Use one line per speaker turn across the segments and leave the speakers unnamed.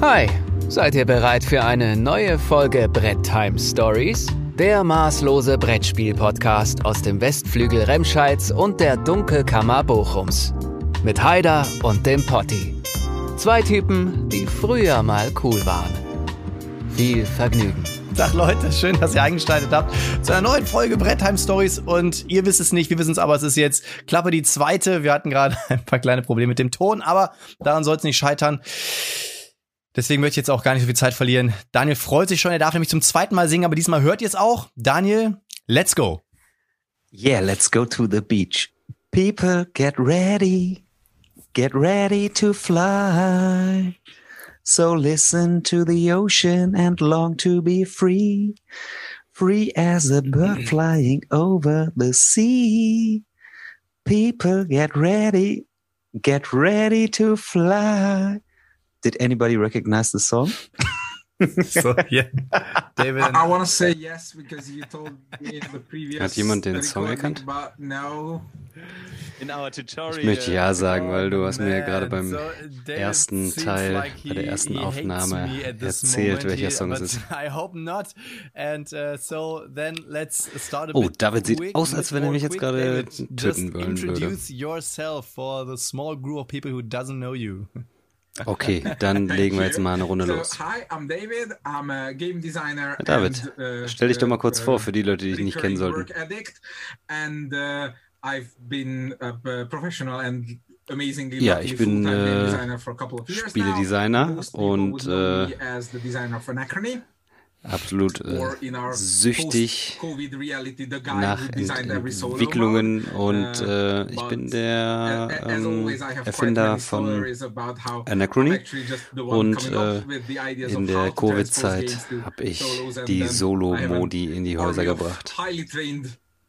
Hi, seid ihr bereit für eine neue Folge Brett Time Stories? Der maßlose Brettspiel-Podcast aus dem Westflügel Remscheids und der Dunkelkammer Bochums. Mit Haider und dem Potti. Zwei Typen, die früher mal cool waren. Viel Vergnügen.
Tag Leute, schön, dass ihr eingeschaltet habt zu einer neuen Folge Brettheim Stories und ihr wisst es nicht, wir wissen es aber, es ist jetzt Klappe die zweite. Wir hatten gerade ein paar kleine Probleme mit dem Ton, aber daran soll es nicht scheitern. Deswegen möchte ich jetzt auch gar nicht so viel Zeit verlieren. Daniel freut sich schon, er darf nämlich zum zweiten Mal singen, aber diesmal hört ihr es auch. Daniel, let's go.
Yeah, let's go to the beach. People, get ready. Get ready to fly. So listen to the ocean and long to be free. Free as a bird flying over the sea. People, get ready. Get ready to fly. Did anybody recognize the song?
So, yeah. David.
I, I want to say yes because you told me in the previous.
Hat jemand den Song erkannt?
But no.
Ich möchte ja sagen, weil du hast mir gerade beim
So,
ersten Teil,
like
bei der
he-
ersten
he
Aufnahme erzählt, welcher Song es ist.
I hope not. And uh, so then let's start a
Oh,
bit
David sieht aus, als wenn er mich jetzt gerade töten
just
wollen würde.
Introduce yourself for the small group of people who doesn't know you.
Okay, dann legen wir jetzt mal eine Runde
So,
los.
hi, I'm David. I'm a game designer.
David,
and, uh,
stell dich doch mal kurz
uh,
vor für die Leute, die dich nicht kennen sollten.
And uh, I've been a professional and
Ja, ich bin, äh, Spieledesigner und, äh, Absolut äh, süchtig nach Ent Entwicklungen und
Uh,
äh, ich bin der ähm, Erfinder von Anachrony und äh, in der Covid-Zeit habe ich die Solo-Modi in die Häuser gebracht.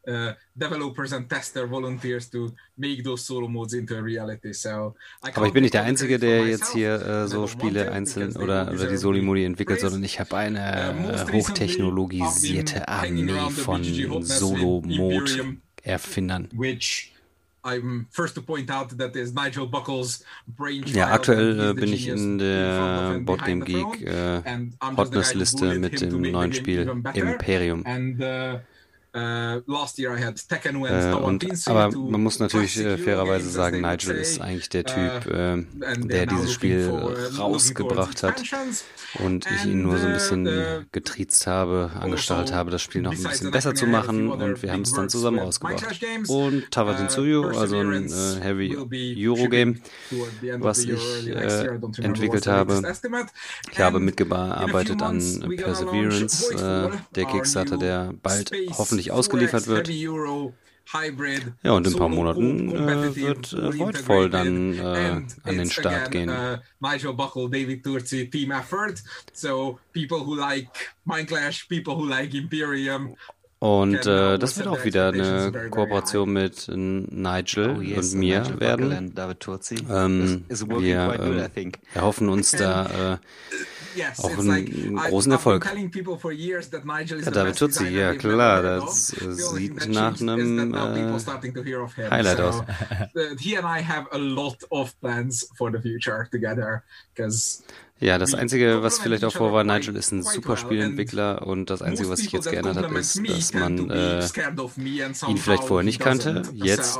Uh, developers and tester volunteers to make those solo modes into a reality. So
Aber ich bin nicht der Einzige, der jetzt hier äh, so Spiele einzeln oder, oder die Soli-Modi entwickelt, sondern ich habe
Uh,
eine
most
äh, hochtechnologisierte Armee von
BGG hotness with Imperium.
Solo-Mod-Erfindern.
which I'm first to point out that is Nigel Buckles' brainchild.
Ja, aktuell äh, bin ich in der Boardgame Geek äh, Hotness-Liste mit dem neuen Spiel. Imperium.
And uh, uh, last year I had Tekken
Äh,
Star
und, aber man muss natürlich äh, fairerweise sagen, Nigel ist eigentlich der
Uh,
Typ, äh,
and
der dieses Spiel
for, uh,
rausgebracht hat und ich ihn nur so ein bisschen
uh,
getriezt habe, angestarrt
also
habe, das Spiel noch ein bisschen besser zu machen und wir haben es dann zusammen rausgebracht. Und
Uh,
Tensuru, also ein äh, Heavy Euro-Game, was ich äh, entwickelt habe. Ich habe mitgearbeitet an Perseverance, äh, der Kickstarter, der bald hoffentlich
4X
ausgeliefert wird. Ja, und in ein paar Monaten äh, wird äh, Voidfall dann äh, an den Start gehen.
Uh, Nigel Buckle, David Turci team effort. So people who like Minecraft, people who like Imperium.
Und äh, das wird auch wieder eine Kooperation mit äh, Nigel
Oh, yes,
und mir
Nigel
werden. Ähm, wir
think.
erhoffen uns da äh, Auch einen großen Erfolg. Ja, David
designer
ja klar, das sieht nach einem äh. Highlight aus.
he and I have a lot of plans for the future together because
Ja, das Einzige, was vielleicht auch vor war, Nigel ist ein super
well,
Spieleentwickler und das Einzige, was sich jetzt geändert hat, ist, dass man äh,
ihn
vielleicht vorher nicht kannte. Jetzt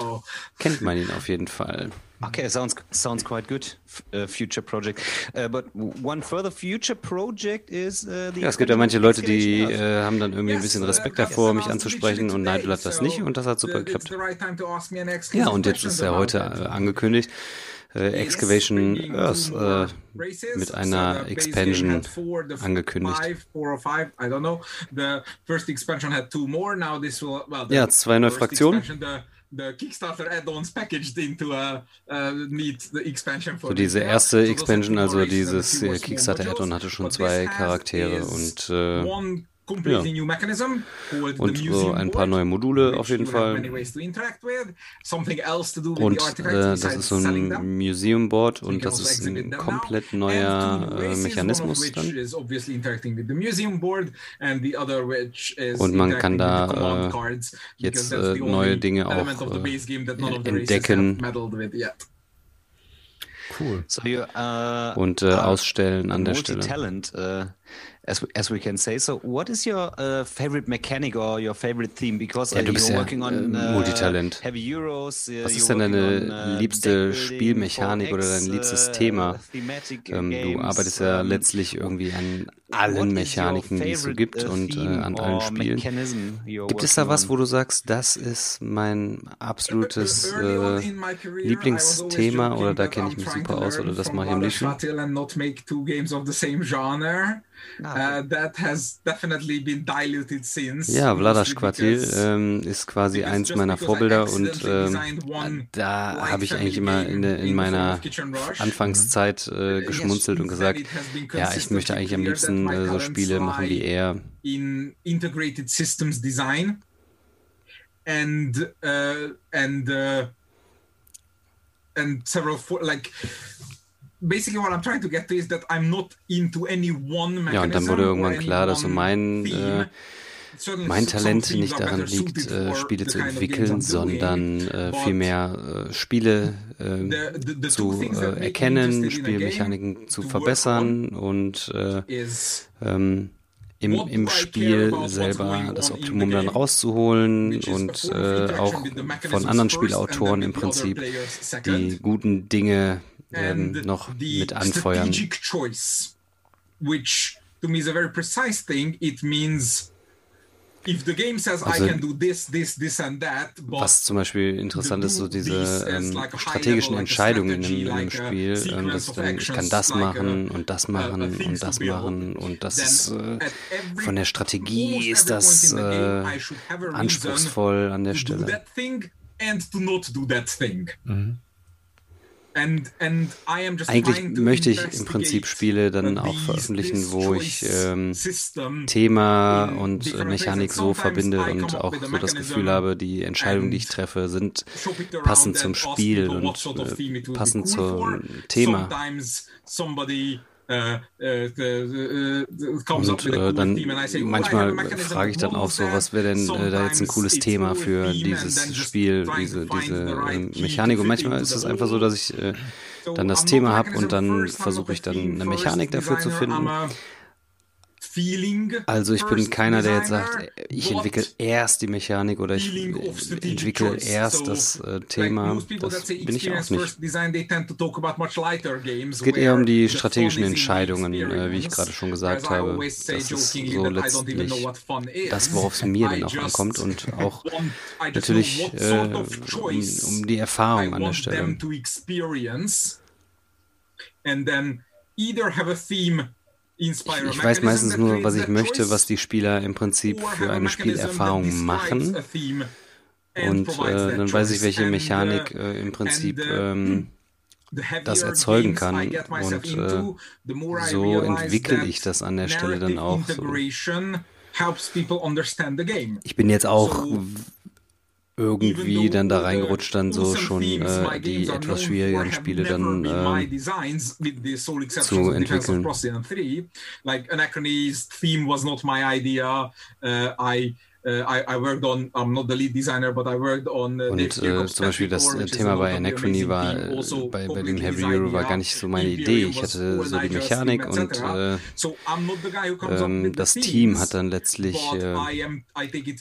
kennt man ihn auf jeden Fall.
Okay, sounds sounds quite good. F uh, future project, uh, but one further future project is uh, the.
Ja, es gibt ja manche Leute, die äh, haben dann irgendwie ein bisschen Respekt davor, mich anzusprechen und Nigel hat das nicht und das hat super geklappt. Ja, und jetzt ist er heute äh, angekündigt, äh, Excavation Earth äh, mit einer Expansion angekündigt. Ja, zwei neue Fraktionen.
The Kickstarter add-ons packaged into a, uh, neat the expansion for
So diese
the-
erste Expansion, also dieses äh, Kickstarter-Add-on
modules,
hatte schon zwei Charaktere und äh,
one completely
ja.
new mechanism called
und
the
so
museum
ein paar neue Module auf jeden Fall. Und äh, das ist so ein. Museum Board und das
also
ist ein komplett
And
neuer äh, Mechanismus dann. Und man kann da,
command
äh,
cards,
jetzt,
because that's
äh,
the
neue
only
Dinge auch,
element of the
äh,
base game that none of the races
entdecken.
have meddled with yet.
Cool.
So you, uh,
und äh, ausstellen an der Stelle.
Talent, uh, as, as we can say. So, what is your uh, favorite mechanic or your favorite theme? Because
ja, du bist ja
working on
äh, Multitalent.
Heavy Euros.
Was ist denn deine liebste Spielmechanik oder dein liebstes Thema? Ähm, du arbeitest ja letztlich irgendwie an allen Mechaniken, die es so gibt und äh, an allen Spielen. Gibt es da was, wo du sagst, das ist mein absolutes äh, Lieblingsthema oder da kenne ich mich super aus oder das mache ich am liebsten?
Uh, that has definitely been diluted since.
Ja, Vladas Quartil ähm, ist quasi eins meiner Vorbilder und ähm, da habe ich eigentlich immer in, in meiner Anfangszeit äh, geschmunzelt und gesagt, ja, ich möchte eigentlich am liebsten äh, so Spiele machen wie er.
In integrated systems design and uh, and uh, and several for, like basically what I'm trying to get to is that I'm not into any one mechanism
Ja, und dann wurde irgendwann klar, dass so mein äh, mein Talent nicht daran liegt, äh, Spiele zu entwickeln, sondern äh, vielmehr äh, Spiele äh, zu äh, erkennen, Spielmechaniken zu verbessern und äh, ähm, im, im Spiel selber das Optimum dann rauszuholen und äh, auch von anderen Spielautoren im Prinzip die guten Dinge ähm, noch mit anfeuern.
Which to me is a very precise thing. It means
also, was zum Beispiel interessant ist, so diese ähm, strategischen Entscheidungen in einem Spiel, ähm, dass dann, ich kann das machen und das machen und das machen und das ist äh, von der Strategie ist das äh, anspruchsvoll an der Stelle.
Mhm.
Eigentlich möchte ich im Prinzip Spiele dann auch veröffentlichen, wo ich ähm, Thema und äh, Mechanik so verbinde und auch so das Gefühl habe, die Entscheidungen, die ich treffe, sind passend zum Spiel und äh, passend zum Thema. Äh, äh, äh, und äh, dann manchmal frage ich dann auch so, was wäre denn äh, da jetzt ein cooles Thema für dieses Spiel, diese, diese äh, Mechanik. Und manchmal ist es einfach so, dass ich äh, dann das Thema habe und dann versuche ich dann eine Mechanik dafür zu finden. Also ich bin keiner, der jetzt sagt, ich entwickle erst die Mechanik oder ich entwickle erst das äh, Thema. Das bin ich auch nicht. Es geht eher um die strategischen Entscheidungen, äh, wie ich gerade schon gesagt habe. Das ist so letztlich das, worauf es mir dann auch ankommt und auch natürlich äh, um, um die Erfahrung an der Stelle.
And then either have a theme
ich, ich weiß meistens nur, was ich möchte, was die Spieler im Prinzip für eine Spielerfahrung machen. Und äh, dann weiß ich, welche Mechanik äh, im Prinzip ähm, das erzeugen kann. Und äh, so entwickle ich das an der Stelle dann auch. So. Ich bin jetzt auch irgendwie dann da reingerutscht, dann so schon äh, die etwas schwierigeren Spiele dann äh, zu entwickeln.
Like Anachrone's theme was not my idea. Uh, I Uh,
Und äh, zum Beispiel das äh, Thema bei Anachrony war, äh, also bei, bei dem Heavy Euro war gar nicht so meine Idee. Ich hatte so die Mechanik und äh, ähm, das Team hat dann letztlich äh,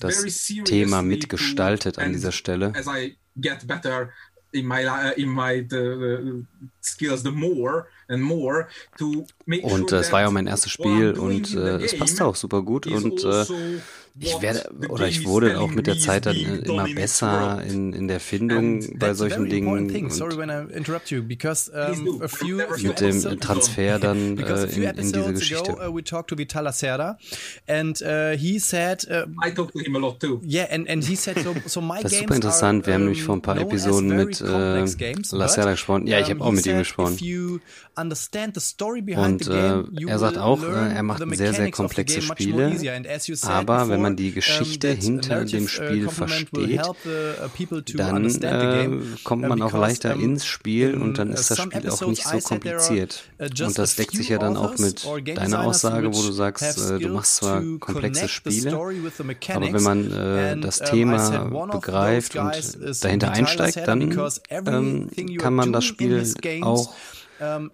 das Thema mitgestaltet an dieser Stelle in my uh, in my the, skills the more and more to make und äh, es war ja mein erstes Spiel und äh, es passte auch super gut und äh, also ich werde oder ich wurde auch mit der Zeit dann immer besser in, in der Findung bei solchen Dingen und mit dem Transfer dann äh, in, in diese Geschichte.
Ago, uh, we talked to Vital Lacerda and uh, he said uh,
I talked to him a lot too.
Yeah, and, and he said so, so my
Das ist super interessant. Wir haben nämlich vor ein paar Episoden mit äh, Lacerda gesprochen. Ja, ich habe auch mit ihm gesprochen. Und äh, er sagt auch, äh, er macht sehr, sehr komplexe Spiele. Aber wenn man die Geschichte hinter dem Spiel versteht, dann äh, kommt man auch leichter ins Spiel und dann ist das Spiel auch nicht so kompliziert. Und das deckt sich ja dann auch mit deiner Aussage, wo du sagst, äh, du machst zwar komplexe Spiele, aber wenn man äh, das Thema begreift und dahinter einsteigt, dann ähm, kann man das Spiel auch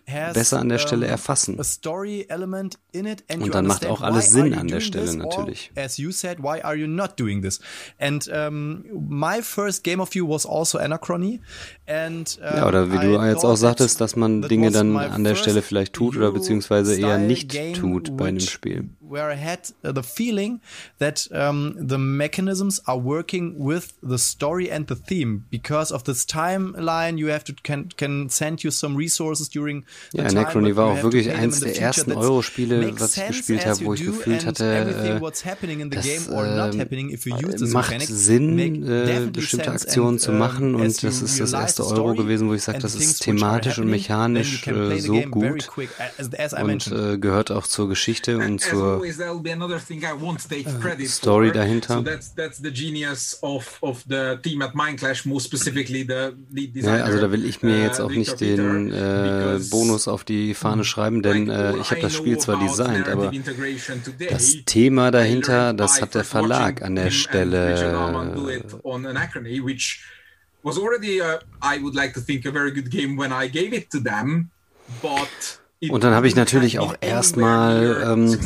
besser an der Stelle erfassen. Und dann macht auch alles Sinn an der Stelle natürlich. As you said, why are you not doing this? And um, my first game of you was also Anachrony. And, um, ja, oder wie du jetzt auch sagtest, dass man Dinge dann an der Stelle vielleicht tut oder beziehungsweise eher nicht tut bei einem Spiel. Where I had the feeling that um, the mechanisms are working with the story and the theme because of this timeline. You have to can can send you some resources during. Ja, Necrony war auch wirklich eins der ersten Euro-Spiele, was ich gespielt habe, wo ich gefühlt hatte, äh, das äh, macht Sinn, äh, bestimmte Aktionen zu machen und das ist das erste Euro gewesen, wo ich sage, das ist thematisch und mechanisch äh, so gut und äh, gehört auch zur Geschichte und zur äh, Story dahinter. Ja, also da will ich mir jetzt auch nicht den äh, Bonus auf die Fahne schreiben, denn äh, ich habe das Spiel zwar designt, aber das Thema dahinter, das hat der Verlag an der Stelle was already a, I would like to think a very good game when I gave it to them, but und dann habe ich natürlich auch erstmal ähm,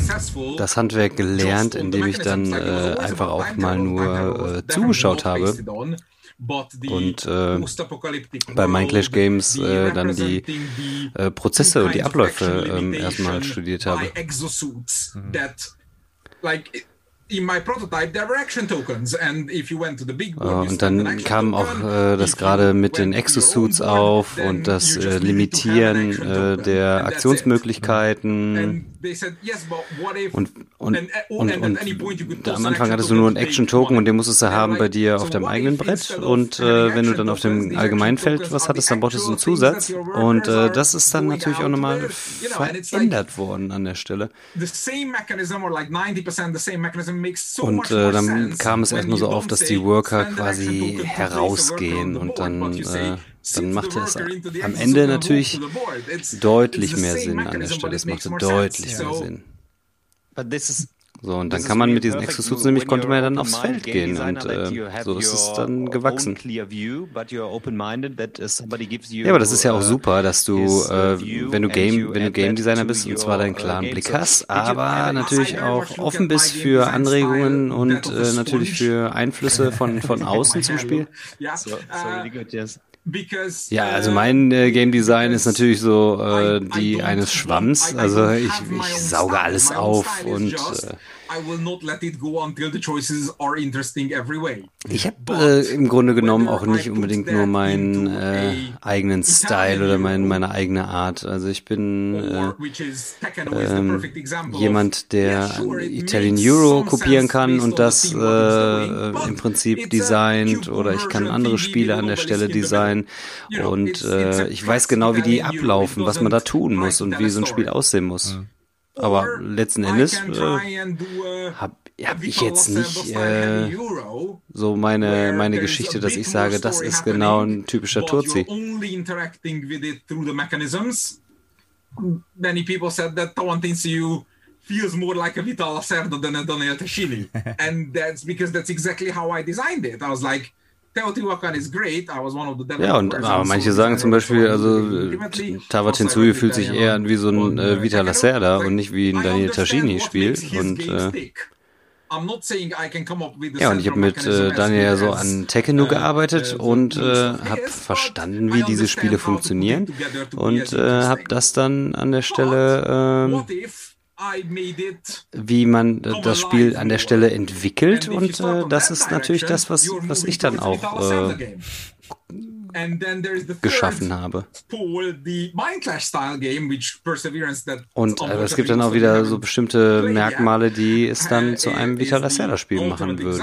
das Handwerk gelernt, indem ich dann äh, einfach auch mal nur äh, zugeschaut habe und äh, bei Mindclash Games äh, dann die äh, Prozesse und die Abläufe äh, erstmal studiert habe. Mhm in my prototype there were action tokens. And if you went to the big board, und dann kam auch äh, das gerade mit den Exosuits auf und das äh, Limitieren äh, der Aktionsmöglichkeiten. Und und, und, und am Anfang hattest du nur einen Action-Token und den musstest du haben bei dir auf deinem eigenen Brett und äh, wenn du dann auf dem Allgemeinfeld was hattest, dann brauchtest du einen Zusatz. und äh, das ist dann natürlich auch nochmal verändert worden an der Stelle. Und äh, dann kam es erstmal so auf, dass die Worker quasi herausgehen und dann, äh, dann machte es am Ende natürlich deutlich mehr Sinn an der Stelle. Es machte deutlich mehr Sinn. So, und dann kann man mit diesen Exosuits nämlich, konnte man ja dann aufs Feld gehen und äh, so ist es dann gewachsen. Ja, aber das ist ja auch super, dass du, äh, wenn du Game, wenn du Game Designer bist und zwar deinen klaren Blick hast, aber natürlich auch offen bist für Anregungen und äh, natürlich für Einflüsse von, von außen zum Spiel. Yes. Ja, also mein äh, Game Design ist natürlich so äh, die eines Schwamms. Also ich, ich sauge alles auf und äh, ich habe äh, im Grunde genommen auch nicht unbedingt nur meinen äh, eigenen Style oder mein, meine eigene Art. Also ich bin äh, ähm, jemand, der Italian Euro kopieren kann und das äh, im Prinzip designt oder ich kann andere Spiele an der Stelle designen und äh, ich weiß genau, wie die ablaufen, was man da tun muss und wie so ein Spiel aussehen muss. Aber letzten Endes äh, habe hab ich jetzt nicht äh, so meine, meine Geschichte, dass ich sage, das ist genau ein typischer Turzi. Many people said that Tawantinsiu feels more like a Vital Lacerda than a Daniel Tashini. and that's because that's exactly how I designed it. I was like, ja, und aber manche sagen zum Beispiel, also Tava Tensui fühlt sich eher an wie so ein äh, Vita Lacerda und nicht wie ein Daniel Tashini Spiel. Und äh, ja, und ich habe mit äh, Daniel ja so an Tekken uh, gearbeitet uh, und äh, habe verstanden, wie diese Spiele funktionieren und äh, habe das dann an der Stelle äh, wie man äh, das Spiel an der Stelle entwickelt und äh, das ist natürlich das, was, was ich dann auch äh, geschaffen habe. Und äh, es gibt dann auch wieder so bestimmte Merkmale, die es dann zu einem Vital Lacerda-Spiel machen würden.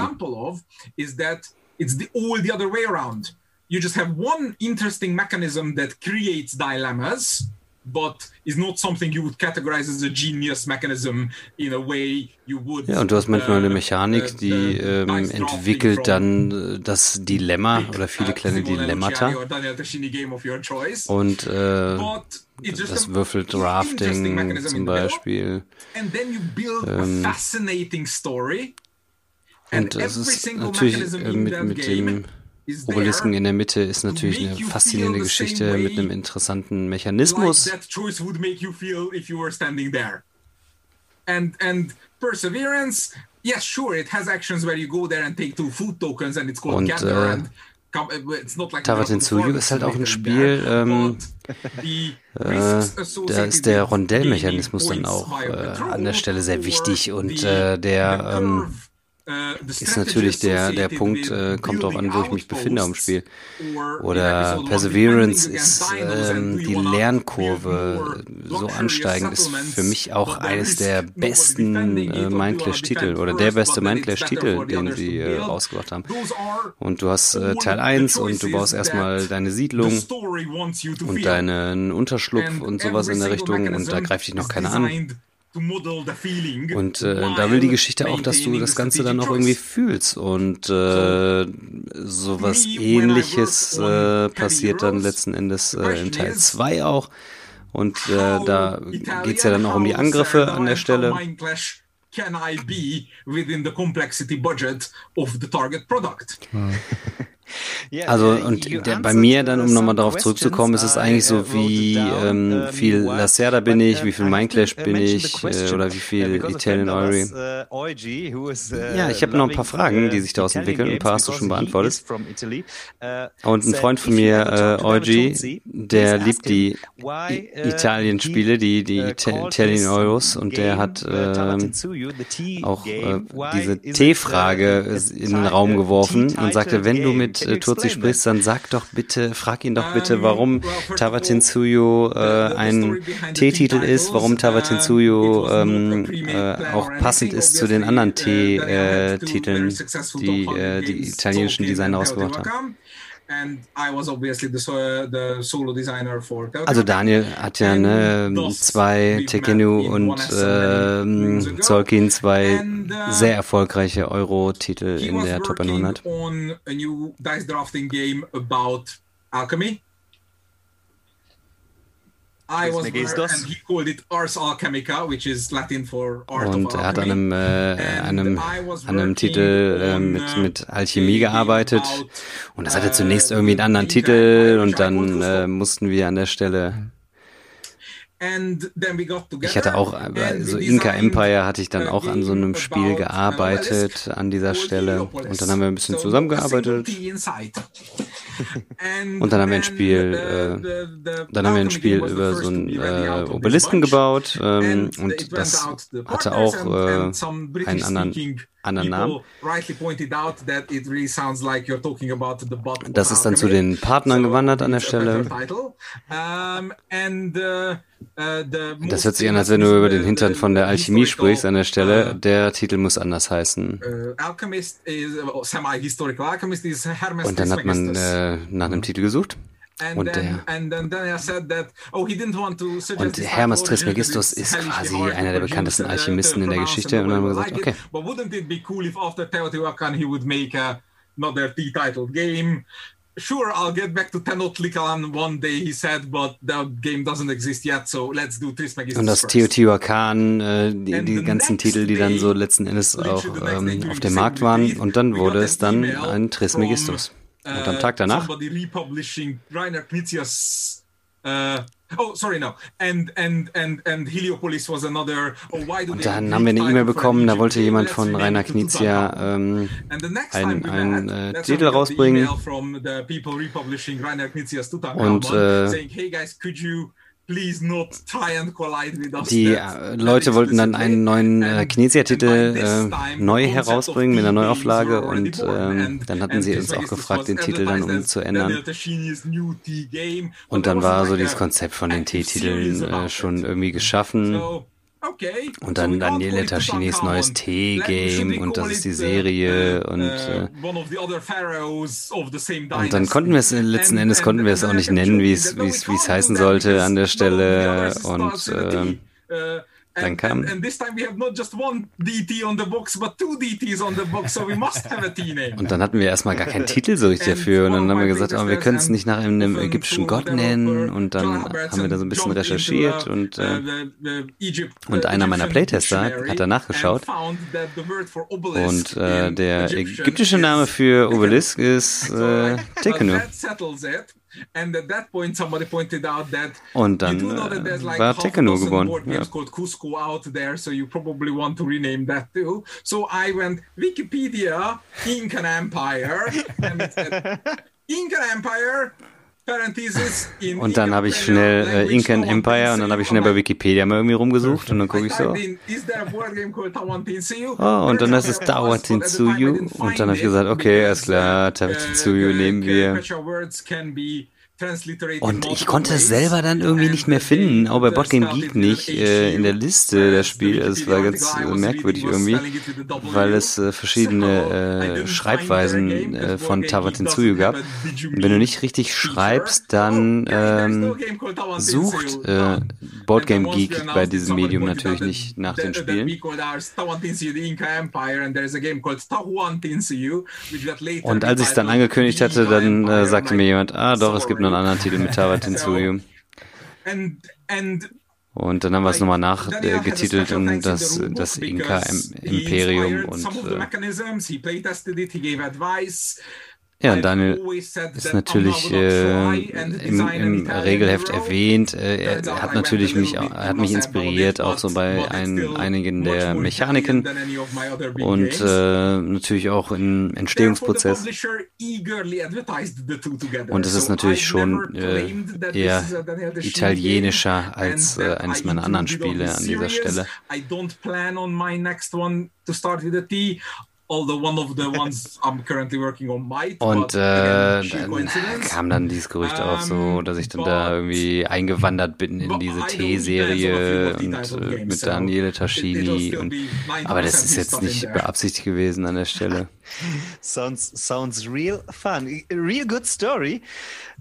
You just have one interesting mechanism that creates dilemmas but is not something you would categorize as a genius mechanism in a way you would.
Ja, und du hast manchmal eine Mechanik, die ähm, entwickelt dann äh, das Dilemma oder viele uh, kleine Dilemmata. Und äh, das Würfeldrafting zum Beispiel. Ähm, und es ist natürlich äh, mit, mit dem Obelisken in der Mitte ist natürlich eine faszinierende Geschichte mit einem interessanten Mechanismus.
And and perseverance, yes, sure, it has actions where you go there and take two food tokens and it's called
und, gather äh, and Like Tavatin Tsuyu ist halt auch ein Spiel, ähm, äh, da ist der Rondellmechanismus dann auch äh, an der Stelle sehr wichtig und äh, der ähm, äh, ist natürlich der, der Punkt, äh, kommt auch an, wo ich mich befinde am Spiel. Oder Perseverance ist ähm, die Lernkurve so ansteigend, ist für mich auch eines der besten äh, Mindclash-Titel oder der beste Mindclash-Titel, den sie äh, rausgebracht haben. Und du hast äh, Teil 1 und du baust erstmal deine Siedlung und deinen Unterschlupf und sowas in der Richtung und da greift dich noch keiner an. Und äh, da will die Geschichte auch, dass du das Ganze dann auch irgendwie fühlst. Und äh, sowas ähnliches äh, passiert dann letzten Endes äh, in Teil 2 auch. Und äh, da geht's ja dann auch um die Angriffe an der Stelle. Can I be within the complexity budget of the target product? Also und der, bei mir dann, um nochmal darauf zurückzukommen, ist es eigentlich so, wie ähm, viel Lacerda bin ich, wie viel Mindclash bin ich äh, oder wie viel Italian. Uh, ja, ich habe noch ein paar Fragen, die sich daraus entwickeln. Ein paar hast du schon beantwortet. Uh, und ein Freund von mir, äh, Eugi, der liebt die uh, Italien-Spiele, die, die Italian Euros und der hat äh, auch äh, diese T-Frage in den Raum geworfen und sagte, wenn du mit äh, Turzi sprichst, dann sag doch bitte, frag ihn doch bitte, warum Tawatinsuyo äh, ein T-Titel ist, warum Tawatinsuyo ähm, äh, auch passend ist zu den anderen T-Titeln, äh, die äh, die italienischen Designer rausgebracht haben. Also Daniel hat ja ne, zwei Tekenu und äh, Zolkin, zwei uh, sehr erfolgreiche Euro-Titel in der Top 100. Und er hat an einem, äh, einem, an einem Titel äh, mit, mit Alchemie gearbeitet. Und das hatte zunächst irgendwie einen anderen Titel und dann äh, mussten wir an der Stelle ich hatte auch, so Inca Empire hatte ich dann auch an so einem Spiel gearbeitet an dieser Stelle. Und dann haben wir ein bisschen zusammengearbeitet. Und dann haben wir ein Spiel, äh, dann haben wir ein Spiel über so einen äh, Obelisken gebaut ähm, und das hatte auch äh, einen anderen anderen Namen. Das ist dann zu den Partnern gewandert an der Stelle. Das hört sich an, als wenn du über den Hintern von der Alchemie sprichst an der Stelle. Uh, der Titel muss anders heißen. Uh, Und dann hat man äh, nach einem Titel gesucht. Und der, oh, und Hermes Trismegistus ist quasi einer der bekanntesten Alchemisten in der Geschichte. Und dann haben wir gesagt, okay. another T-titled game sure, I'll get back to Tenochtitlan one day, he said, but the game doesn't exist yet, so let's do Trismegistus Und das Teotihuacan, äh, die, die ganzen Titel, die dann so letzten Endes auch ähm, auf dem Markt waren. Und dann wurde es dann ein Trismegistus. Und am Tag danach Uh, oh, sorry, no. And, and, and, and Heliopolis was another. Oh, why do und dann haben wir eine E-Mail bekommen, da wollte jemand von Rainer Knizia ähm, ein, ein äh, Titel rausbringen. Und äh, die äh, Leute wollten dann einen neuen äh, Kinesia-Titel äh, neu herausbringen mit einer Neuauflage und äh, dann hatten sie uns auch gefragt, den Titel dann umzuändern. Und dann war so dieses Konzept von den T-Titeln äh, schon irgendwie geschaffen.
Okay.
Und dann Daniele Taschinis neues T-Game und das ist die Serie und äh, und dann konnten wir es letzten Endes konnten wir es auch nicht nennen, wie es wie es wie es heißen sollte an der Stelle und äh, dann kam. And, and this time we have not just one DT on the box, but two DTs on the box, so we must have a T-Name. Und dann hatten wir erstmal gar keinen Titel so richtig dafür. Und dann haben wir gesagt, oh, wir können es nicht nach einem ägyptischen Gott nennen. Und dann haben wir da so ein bisschen recherchiert und, äh, und einer meiner Playtester hat da nachgeschaut. Und äh, der ägyptische Name für Obelisk ist äh, Tekenu. Und dann äh, war Tekkenu geboren. Ja. Cusco out there, so you probably want to rename that too. So I went Wikipedia, Incan Empire, and it said, Incan Empire, und dann habe ich schnell äh, Incan Empire und dann habe ich schnell bei Wikipedia mal irgendwie rumgesucht und dann gucke ich so. Oh, und dann ist es Tawatinsuyu und dann habe ich gesagt, okay, alles klar, Tawatinsuyu nehmen wir. Und ich konnte es selber dann irgendwie nicht mehr finden, auch bei Botgame Geek nicht, äh, in der Liste der Spiele. Es war ganz äh, merkwürdig irgendwie, weil es äh, verschiedene äh, Schreibweisen äh, von Tawatinsuyu gab. Und wenn du nicht richtig schreibst, dann ähm, sucht äh, Boardgame Geek bei diesem Medium natürlich nicht nach den Spielen. Und als ich es dann angekündigt hatte, dann sagte mir jemand, ah doch, es gibt noch einen anderen Titel mit Tabat hinzu. Und dann haben wir es nochmal nachgetitelt äh, und das, das Inka-Imperium und äh, ja, Daniel ist natürlich äh, im, im Regelheft erwähnt. Äh, er hat natürlich mich, er hat mich inspiriert, auch so bei ein, einigen der Mechaniken und äh, natürlich auch im Entstehungsprozess. Und es ist natürlich schon äh, eher italienischer als äh, eines meiner anderen Spiele an dieser Stelle. Und äh, dann kam dann dieses Gerücht auch so, dass ich dann da irgendwie eingewandert bin in diese T-Serie und äh, mit Daniele Taschini. Und, aber das ist jetzt nicht beabsichtigt gewesen an der Stelle.
sounds sounds real fun, real good story.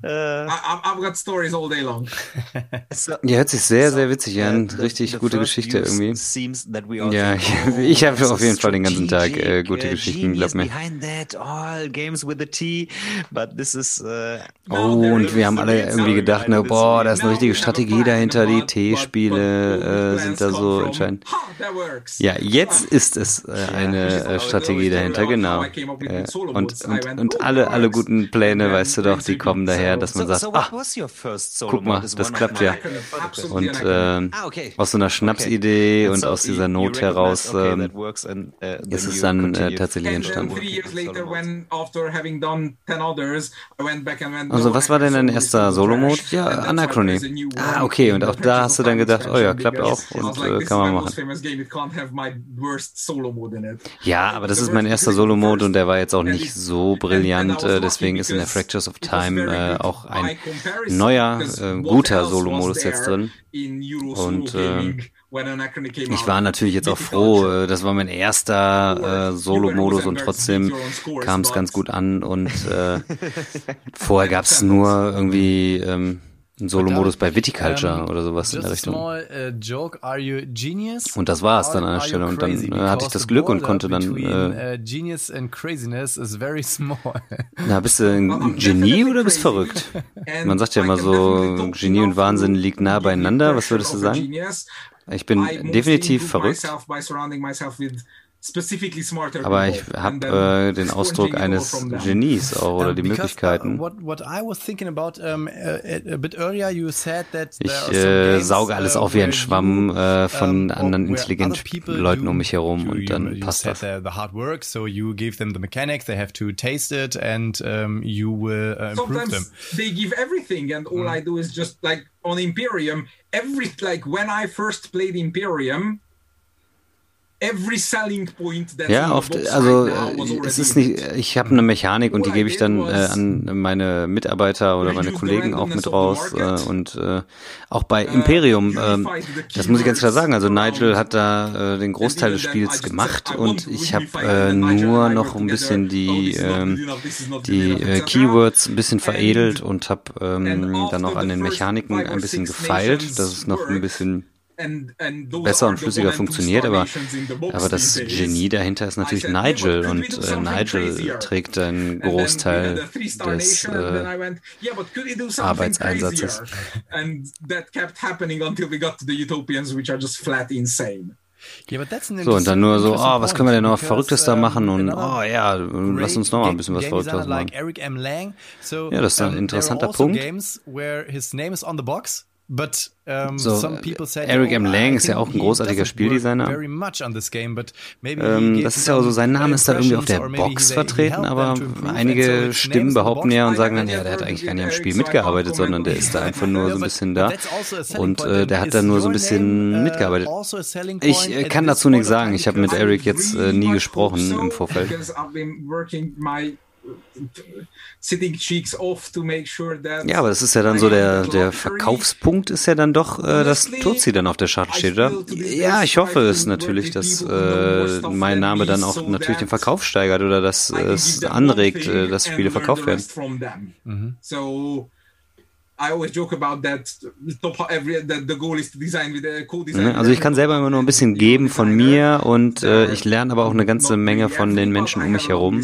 Uh, I've got stories all day long.
so, ja, hört sich sehr, sehr witzig an. Richtig gute Geschichte irgendwie. Ja, ich, ich habe auf jeden Fall den ganzen Tag äh, gute Geschichten, glaub mir. oh, und wir haben alle irgendwie gedacht, ne, boah, da ist eine richtige Strategie dahinter, die T-Spiele äh, sind da so entscheidend. Ja, jetzt ist es äh, eine äh, Strategie dahinter, genau. Äh, und, und, und alle, alle guten Pläne, weißt du doch, die kommen daher her, dass man sagt, ah, guck mal, das klappt ja. Und äh, ah, aus so einer Schnapsidee und aus dieser Not heraus äh, ist es dann äh, tatsächlich entstanden. Also was war denn dein erster Solo-Mode? Ja, Anachrony. Ah, okay, und auch da hast du dann gedacht, oh ja, klappt auch und äh, kann man machen. Ja, aber das ist mein erster Solo-Mode und der war jetzt auch nicht so brillant, äh, deswegen ist in der Fractures of Time äh, auch ein neuer, äh, guter Solo-Modus jetzt drin. Und äh, ich war natürlich jetzt auch froh, äh, das war mein erster äh, Solo-Modus und trotzdem kam es ganz gut an und äh, vorher gab es nur irgendwie ähm, ein Solo-Modus bei Viticulture um, oder sowas in der Richtung. Small, uh, joke, und das war es dann an der Stelle. Und dann äh, hatte ich das Glück und konnte dann. Äh, uh, genius and craziness is very small. Na, bist du ein Genie oder bist verrückt? Man sagt ja immer so, Genie und Wahnsinn liegt nah beieinander. Was würdest du sagen? Ich bin definitiv verrückt. Aber ich habe äh, den Ausdruck eines Genies auch oder die uh, Möglichkeiten. Ich äh, sauge alles auf wie ein Schwamm äh, von anderen intelligenten Leuten um mich herum und dann passt das. The hard work, so you give them the mechanics, they have to taste it and um, you will uh, improve them.
They give everything and all mm. I do is just like on Imperium, every like when I first played Imperium,
Ja, oft, also äh, es ist nicht, ich habe eine Mechanik und die gebe ich dann äh, an meine Mitarbeiter oder meine Kollegen auch mit raus äh, und äh, auch bei uh, Imperium, äh, das muss ich ganz klar sagen, also Nigel hat da äh, den Großteil des Spiels gemacht und ich habe äh, nur noch ein bisschen die äh, die äh, Keywords ein bisschen veredelt und habe ähm, dann auch an den Mechaniken ein bisschen gefeilt, dass es noch ein bisschen besser und flüssiger funktioniert, aber, aber das Genie dahinter ist natürlich Nigel und äh, Nigel trägt einen Großteil des äh, Arbeitseinsatzes. So, und dann nur so, oh, was können wir denn noch Verrücktes da machen? Und, oh ja, lass uns noch mal ein bisschen was Verrücktes machen. Ja, das ist ein interessanter also Punkt. But, um, so, said, Eric oh, M. Lang ist ja auch ein großartiger Spieldesigner. Ähm, das ist ja auch so, sein Name ist da irgendwie auf der Box vertreten, aber einige Stimmen behaupten ja und sagen dann, ja, der hat eigentlich gar nicht am Spiel mitgearbeitet, sondern der ist da einfach nur so ein bisschen da also und äh, der hat da nur so ein bisschen uh, mitgearbeitet. Also ich äh, kann dazu nichts sagen, ich habe mit Eric jetzt äh, nie gesprochen im Vorfeld. Ja, aber das ist ja dann so der, der Verkaufspunkt ist ja dann doch, äh, dass Tozi dann auf der Schachtel steht, oder? Ja, ich hoffe es natürlich, dass äh, mein Name dann auch natürlich den Verkauf steigert oder dass es anregt, äh, dass Spiele verkauft werden. Mhm. Also ich kann selber immer nur ein bisschen geben von mir und äh, ich lerne aber auch eine ganze Menge von den Menschen um mich herum.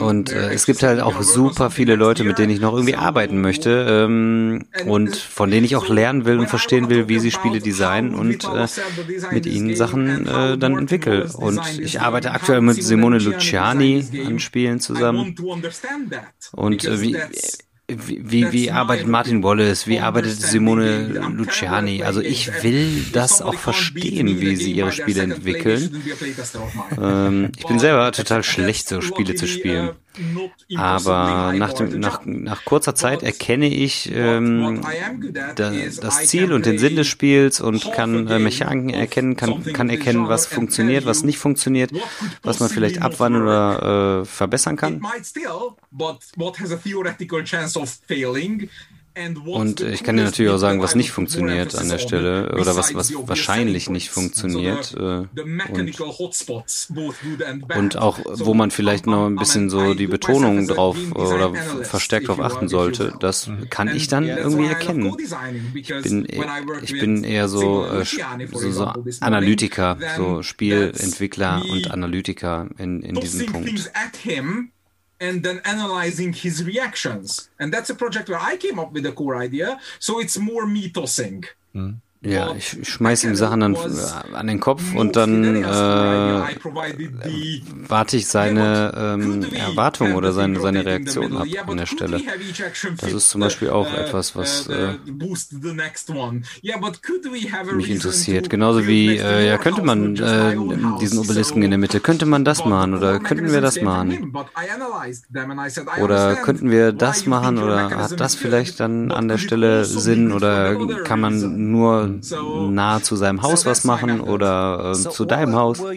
Und äh, es gibt halt auch super viele Leute, mit denen ich noch irgendwie arbeiten möchte ähm, und von denen ich auch lernen will und verstehen will, wie sie Spiele designen und äh, mit ihnen Sachen äh, dann entwickeln. Und ich arbeite aktuell mit Simone Luciani an Spielen zusammen. Und äh, wie, wie, wie arbeitet Martin Wallace, wie arbeitet Simone Luciani? Also ich will das auch verstehen, wie sie ihre Spiele entwickeln. Ähm, ich bin selber total schlecht, so Spiele zu spielen. Aber nach, dem, nach, nach kurzer Zeit erkenne ich ähm, da, das Ziel und den Sinn des Spiels und kann äh, Mechaniken erkennen, kann, kann erkennen, was funktioniert, was nicht funktioniert, was man vielleicht abwandeln oder äh, verbessern kann. Und ich kann dir natürlich auch sagen, was nicht funktioniert an der Stelle oder was, was wahrscheinlich nicht funktioniert. Äh, und, und auch, wo man vielleicht noch ein bisschen so die Betonung drauf oder verstärkt darauf achten sollte, das kann ich dann irgendwie erkennen. Ich bin, ich bin eher so, äh, so, so Analytiker, so Spielentwickler und Analytiker in, in diesem Punkt
and then analyzing his reactions. And that's a project where I came up with the core idea. So it's more mythosing.
Mm. Ja, ich schmeiß ihm Sachen dann an den Kopf und dann äh, warte ich seine ähm, Erwartung oder seine, seine Reaktion ab an der Stelle. Das ist zum Beispiel auch etwas, was äh, mich interessiert. Genauso wie, äh, ja, könnte man äh, diesen Obelisken in der Mitte, könnte man das machen oder könnten wir das machen? Oder könnten wir das machen oder hat das vielleicht dann an der Stelle Sinn oder kann man nur nah zu seinem Haus was machen oder äh, zu deinem Haus.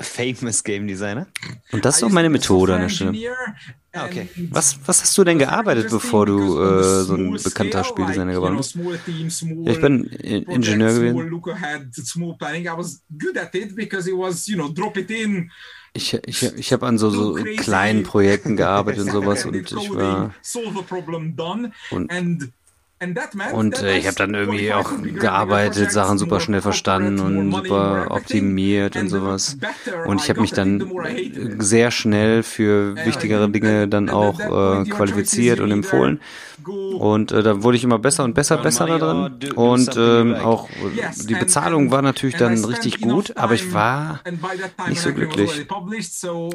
famous Game Designer?
Und das ist auch meine Methode an der Stelle. Okay. Was, was hast du denn gearbeitet, bevor du äh, so ein bekannter Spieldesigner geworden bist? Ja, ich bin Ingenieur gewesen. Ich, ich, ich habe an so, so kleinen Projekten gearbeitet und sowas und ich war und und äh, ich habe dann irgendwie auch gearbeitet, Sachen super schnell verstanden und super optimiert und sowas. Und ich habe mich dann sehr schnell für wichtigere Dinge dann auch äh, qualifiziert und empfohlen. Und äh, da wurde ich immer besser und besser, besser da drin. Und ähm, auch die Bezahlung war natürlich dann richtig gut, aber ich war nicht so glücklich.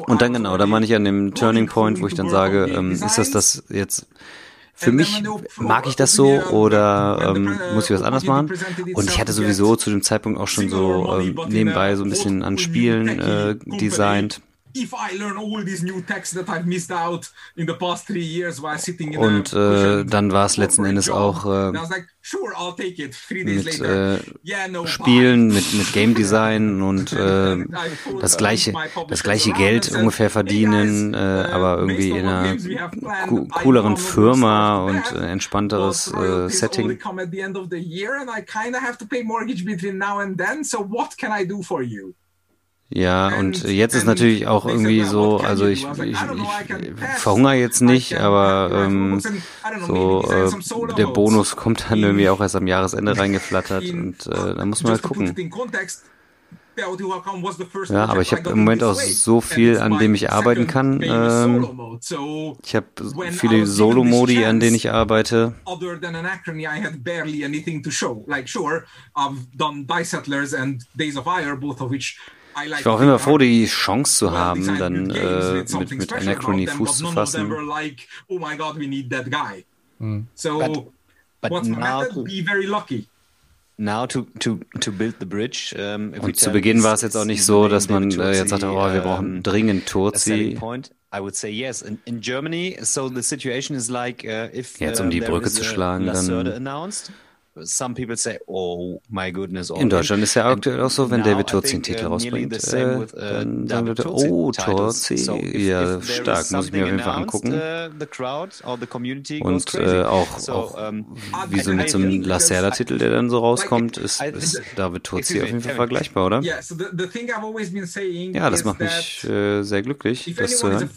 Und dann genau, da war ich an dem Turning Point, wo ich dann sage, ähm, ist das das jetzt für mich mag ich das so oder ähm, muss ich was anderes machen. Und ich hatte sowieso zu dem Zeitpunkt auch schon so ähm, nebenbei so ein bisschen an Spielen äh, designt. Und äh, dann war es letzten Endes auch äh, mit äh, Spielen, mit, mit Game Design und äh, das gleiche, das gleiche Geld ungefähr verdienen, äh, aber irgendwie in einer cooleren Firma und äh, entspannteres äh, Setting. Ja, und jetzt ist natürlich auch irgendwie so, also ich, ich, ich verhungere jetzt nicht, aber ähm, so äh, der Bonus kommt dann irgendwie auch erst am Jahresende reingeflattert und äh, da muss man halt gucken. Ja, aber ich habe im Moment auch so viel, an dem ich arbeiten kann. Ähm, ich habe viele Solo-Modi, an denen ich arbeite. Ich war auch immer froh, die Chance zu haben, dann äh, mit, mit Anachrony Fuß zu fassen.
But, but now to, now to, to, to build the bridge, um,
Und zu Beginn war es jetzt auch nicht so, dass man äh, jetzt sagte, oh, wir brauchen dringend Turzi.
I would say yes. In, in Germany, so the situation is like uh, if
jetzt um die Brücke zu schlagen, dann
Some people say, oh my goodness.
In Deutschland ist ja aktuell auch so, wenn David Turzi einen Titel rausbringt, äh, uh, dann sagen Leute, oh, Turzi, ja, stark, muss ich mir auf jeden Fall angucken. Uh, Und äh, auch, auch wie so mit so einem Lacerda-Titel, der dann so rauskommt, ist, ist David Turzi auf jeden Fall vergleichbar, oder? Ja, das macht mich äh, sehr glücklich, das zu hören.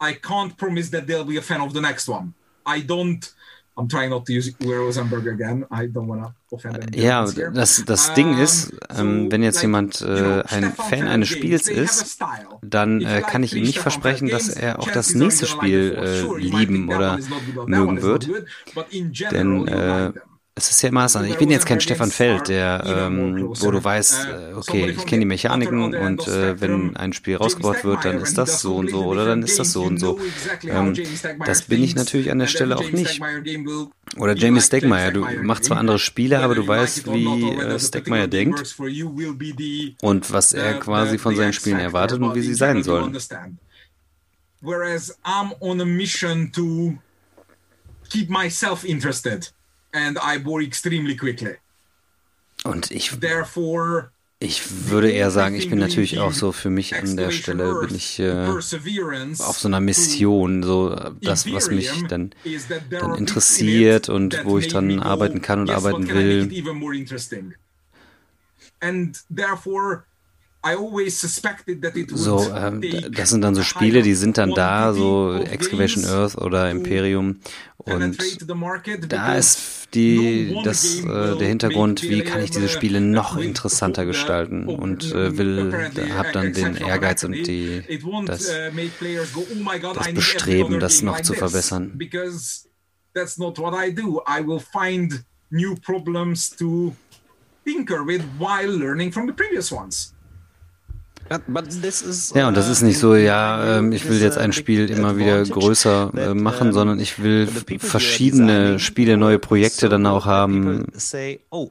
I can't promise that they'll be a fan of the next one. I don't I'm trying not to use Rosenberg again. I don't wanna offend
Ja, das, das Ding ist, ähm, wenn jetzt jemand äh, ein Fan eines Spiels ist, dann äh, kann ich ihm nicht versprechen, dass er auch das nächste Spiel äh, lieben oder mögen wird. Denn äh, es ist ja so, ich bin jetzt kein Stefan Feld, der, ähm, wo du weißt, äh, okay, ich kenne die Mechaniken und äh, wenn ein Spiel rausgebaut wird, dann ist das so und so oder dann ist das so und so. Ähm, das bin ich natürlich an der Stelle auch nicht. Oder Jamie Stegmaier, du machst zwar andere Spiele, aber du weißt, wie äh, Stegmaier denkt und was er quasi von seinen Spielen erwartet und wie sie sein sollen.
Whereas I'm on a mission to keep myself interested and I bore extremely quickly.
Und ich,
Therefore,
ich würde eher sagen, ich bin natürlich auch so für mich an der Stelle, bin ich äh, auf so einer Mission, so das, was mich dann, dann interessiert und wo ich dann arbeiten kann und arbeiten will.
And therefore,
so, ähm, das sind dann so Spiele, die sind dann da, so Excavation Earth oder Imperium. Und da ist die, das, äh, der Hintergrund, wie kann ich diese Spiele noch interessanter gestalten und äh, will, hab dann den Ehrgeiz und die, das, oh das Bestreben, das noch zu verbessern. That's not what I do. I will find new problems to tinker with while learning from the previous ones. Ja, und das ist nicht so, ja, äh, ich will jetzt ein Spiel immer wieder größer äh, machen, sondern ich will verschiedene Spiele, neue Projekte dann auch haben. Oh,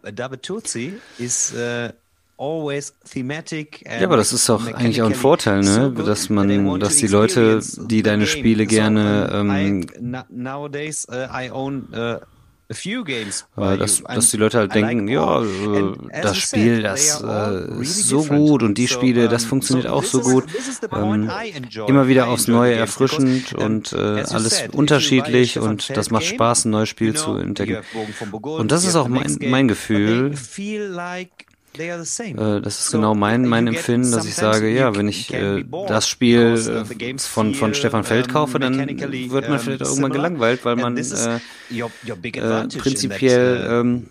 uh, ja, aber das ist doch eigentlich auch ein Vorteil, ne? Dass man, dass die Leute, die deine Spiele gerne ähm, äh, dass, dass die Leute halt denken, ja, äh, das Spiel, das äh, ist so gut und die Spiele, das funktioniert auch so gut. Ähm, immer wieder aufs Neue erfrischend und äh, alles unterschiedlich und das macht Spaß, ein neues Spiel zu entdecken. Und das ist auch mein, mein Gefühl. Äh, das ist genau mein, mein Empfinden, dass ich sage, ja, wenn ich äh, das Spiel äh, von, von Stefan Feld kaufe, dann wird man vielleicht irgendwann gelangweilt, weil man äh, äh, prinzipiell ähm,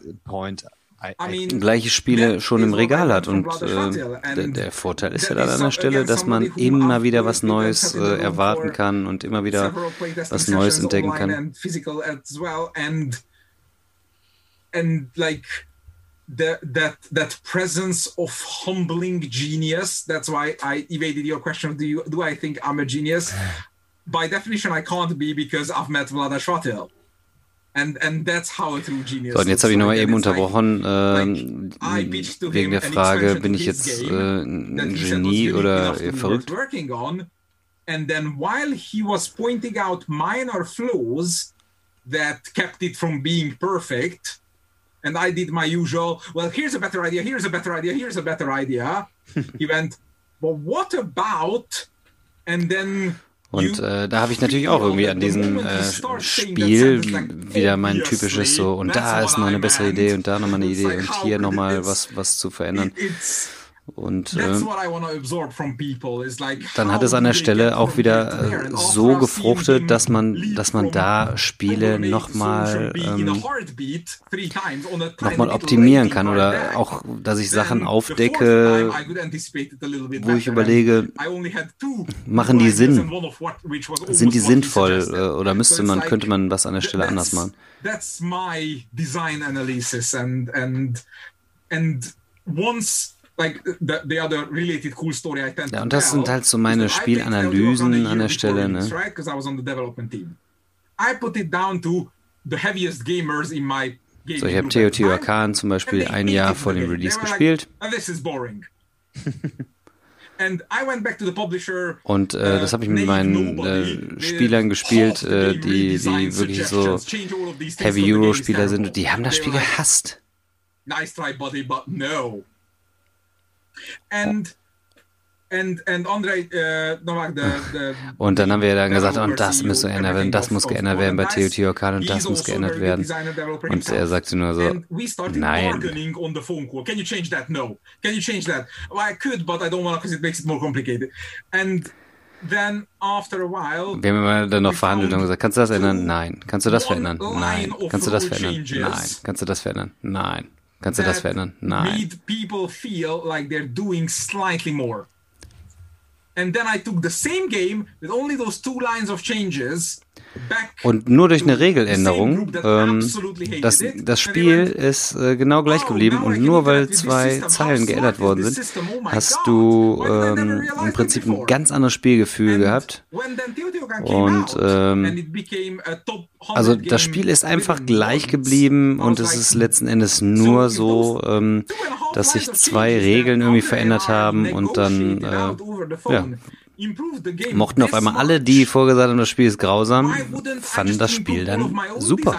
gleiche Spiele schon im Regal hat. Und äh, der, der, Vorteil ist ja dann an der Stelle, dass man immer wieder was Neues äh, erwarten kann und immer wieder was Neues entdecken kann.
That that that presence of humbling genius. That's why I evaded your question. Do you do I think I'm a genius? By definition, I can't be because I've met Vlada Shvatil. And, and that's how a true genius
so, und jetzt habe ich nochmal eben unterbrochen ähm, wegen der Frage, bin ich jetzt äh, ein Genie oder verrückt?
And then while he was pointing out minor flaws that kept it from being perfect, and I did my usual, well, here's a better idea, here's a better idea, here's a better idea. he went, but what about? And then
Und äh, da habe ich natürlich auch irgendwie an diesem äh, Spiel wieder mein typisches so, und da ist noch eine bessere Idee und da nochmal eine Idee und hier nochmal was, was zu verändern. Und äh, dann hat es an der Stelle auch wieder äh, so gefruchtet, dass man, dass man da Spiele nochmal ähm, noch optimieren kann oder auch, dass ich Sachen aufdecke, wo ich überlege, machen die Sinn? Sind die sinnvoll äh, oder müsste man, könnte man was an der Stelle anders machen?
That's my design analysis and and and once
ja, und das sind halt so meine Spielanalysen an der Stelle. Ne? So, ich habe Teotihuacan zum Beispiel ein Jahr vor dem Release gespielt. Und äh, das habe ich mit meinen äh, Spielern gespielt, äh, die, die wirklich so Heavy Euro-Spieler sind. Und die haben das Spiel gehasst. Nice try, buddy, but no.
And And, and Andre, uh, Novak, the, the,
und dann haben wir dann gesagt, und das müsste geändert werden, das muss geändert werden bei Teotihuacan und das muss also geändert werden. Und er sagte nur so, nein. Wir haben immer dann noch verhandelt und gesagt, kannst du das ändern? Nein. Kannst du das verändern? Nein. Kannst du das verändern? Nein. Kannst du das verändern? Nein. Kannst du das verändern? Nein. Made
people feel like they're doing slightly more. And then I took the same game with only those two lines of changes
und nur durch eine Regeländerung, ähm, das, das Spiel ist äh, genau gleich geblieben und nur weil zwei Zeilen geändert worden sind, oh hast du ähm, im Prinzip ein ganz anderes Spielgefühl gehabt. Und ähm, also das Spiel ist einfach gleich geblieben und es ist letzten Endes nur so, ähm, dass sich zwei Regeln irgendwie verändert haben und dann äh, ja, mochten auf einmal alle, die vorgesagt haben, das Spiel ist grausam, fanden das Spiel dann super.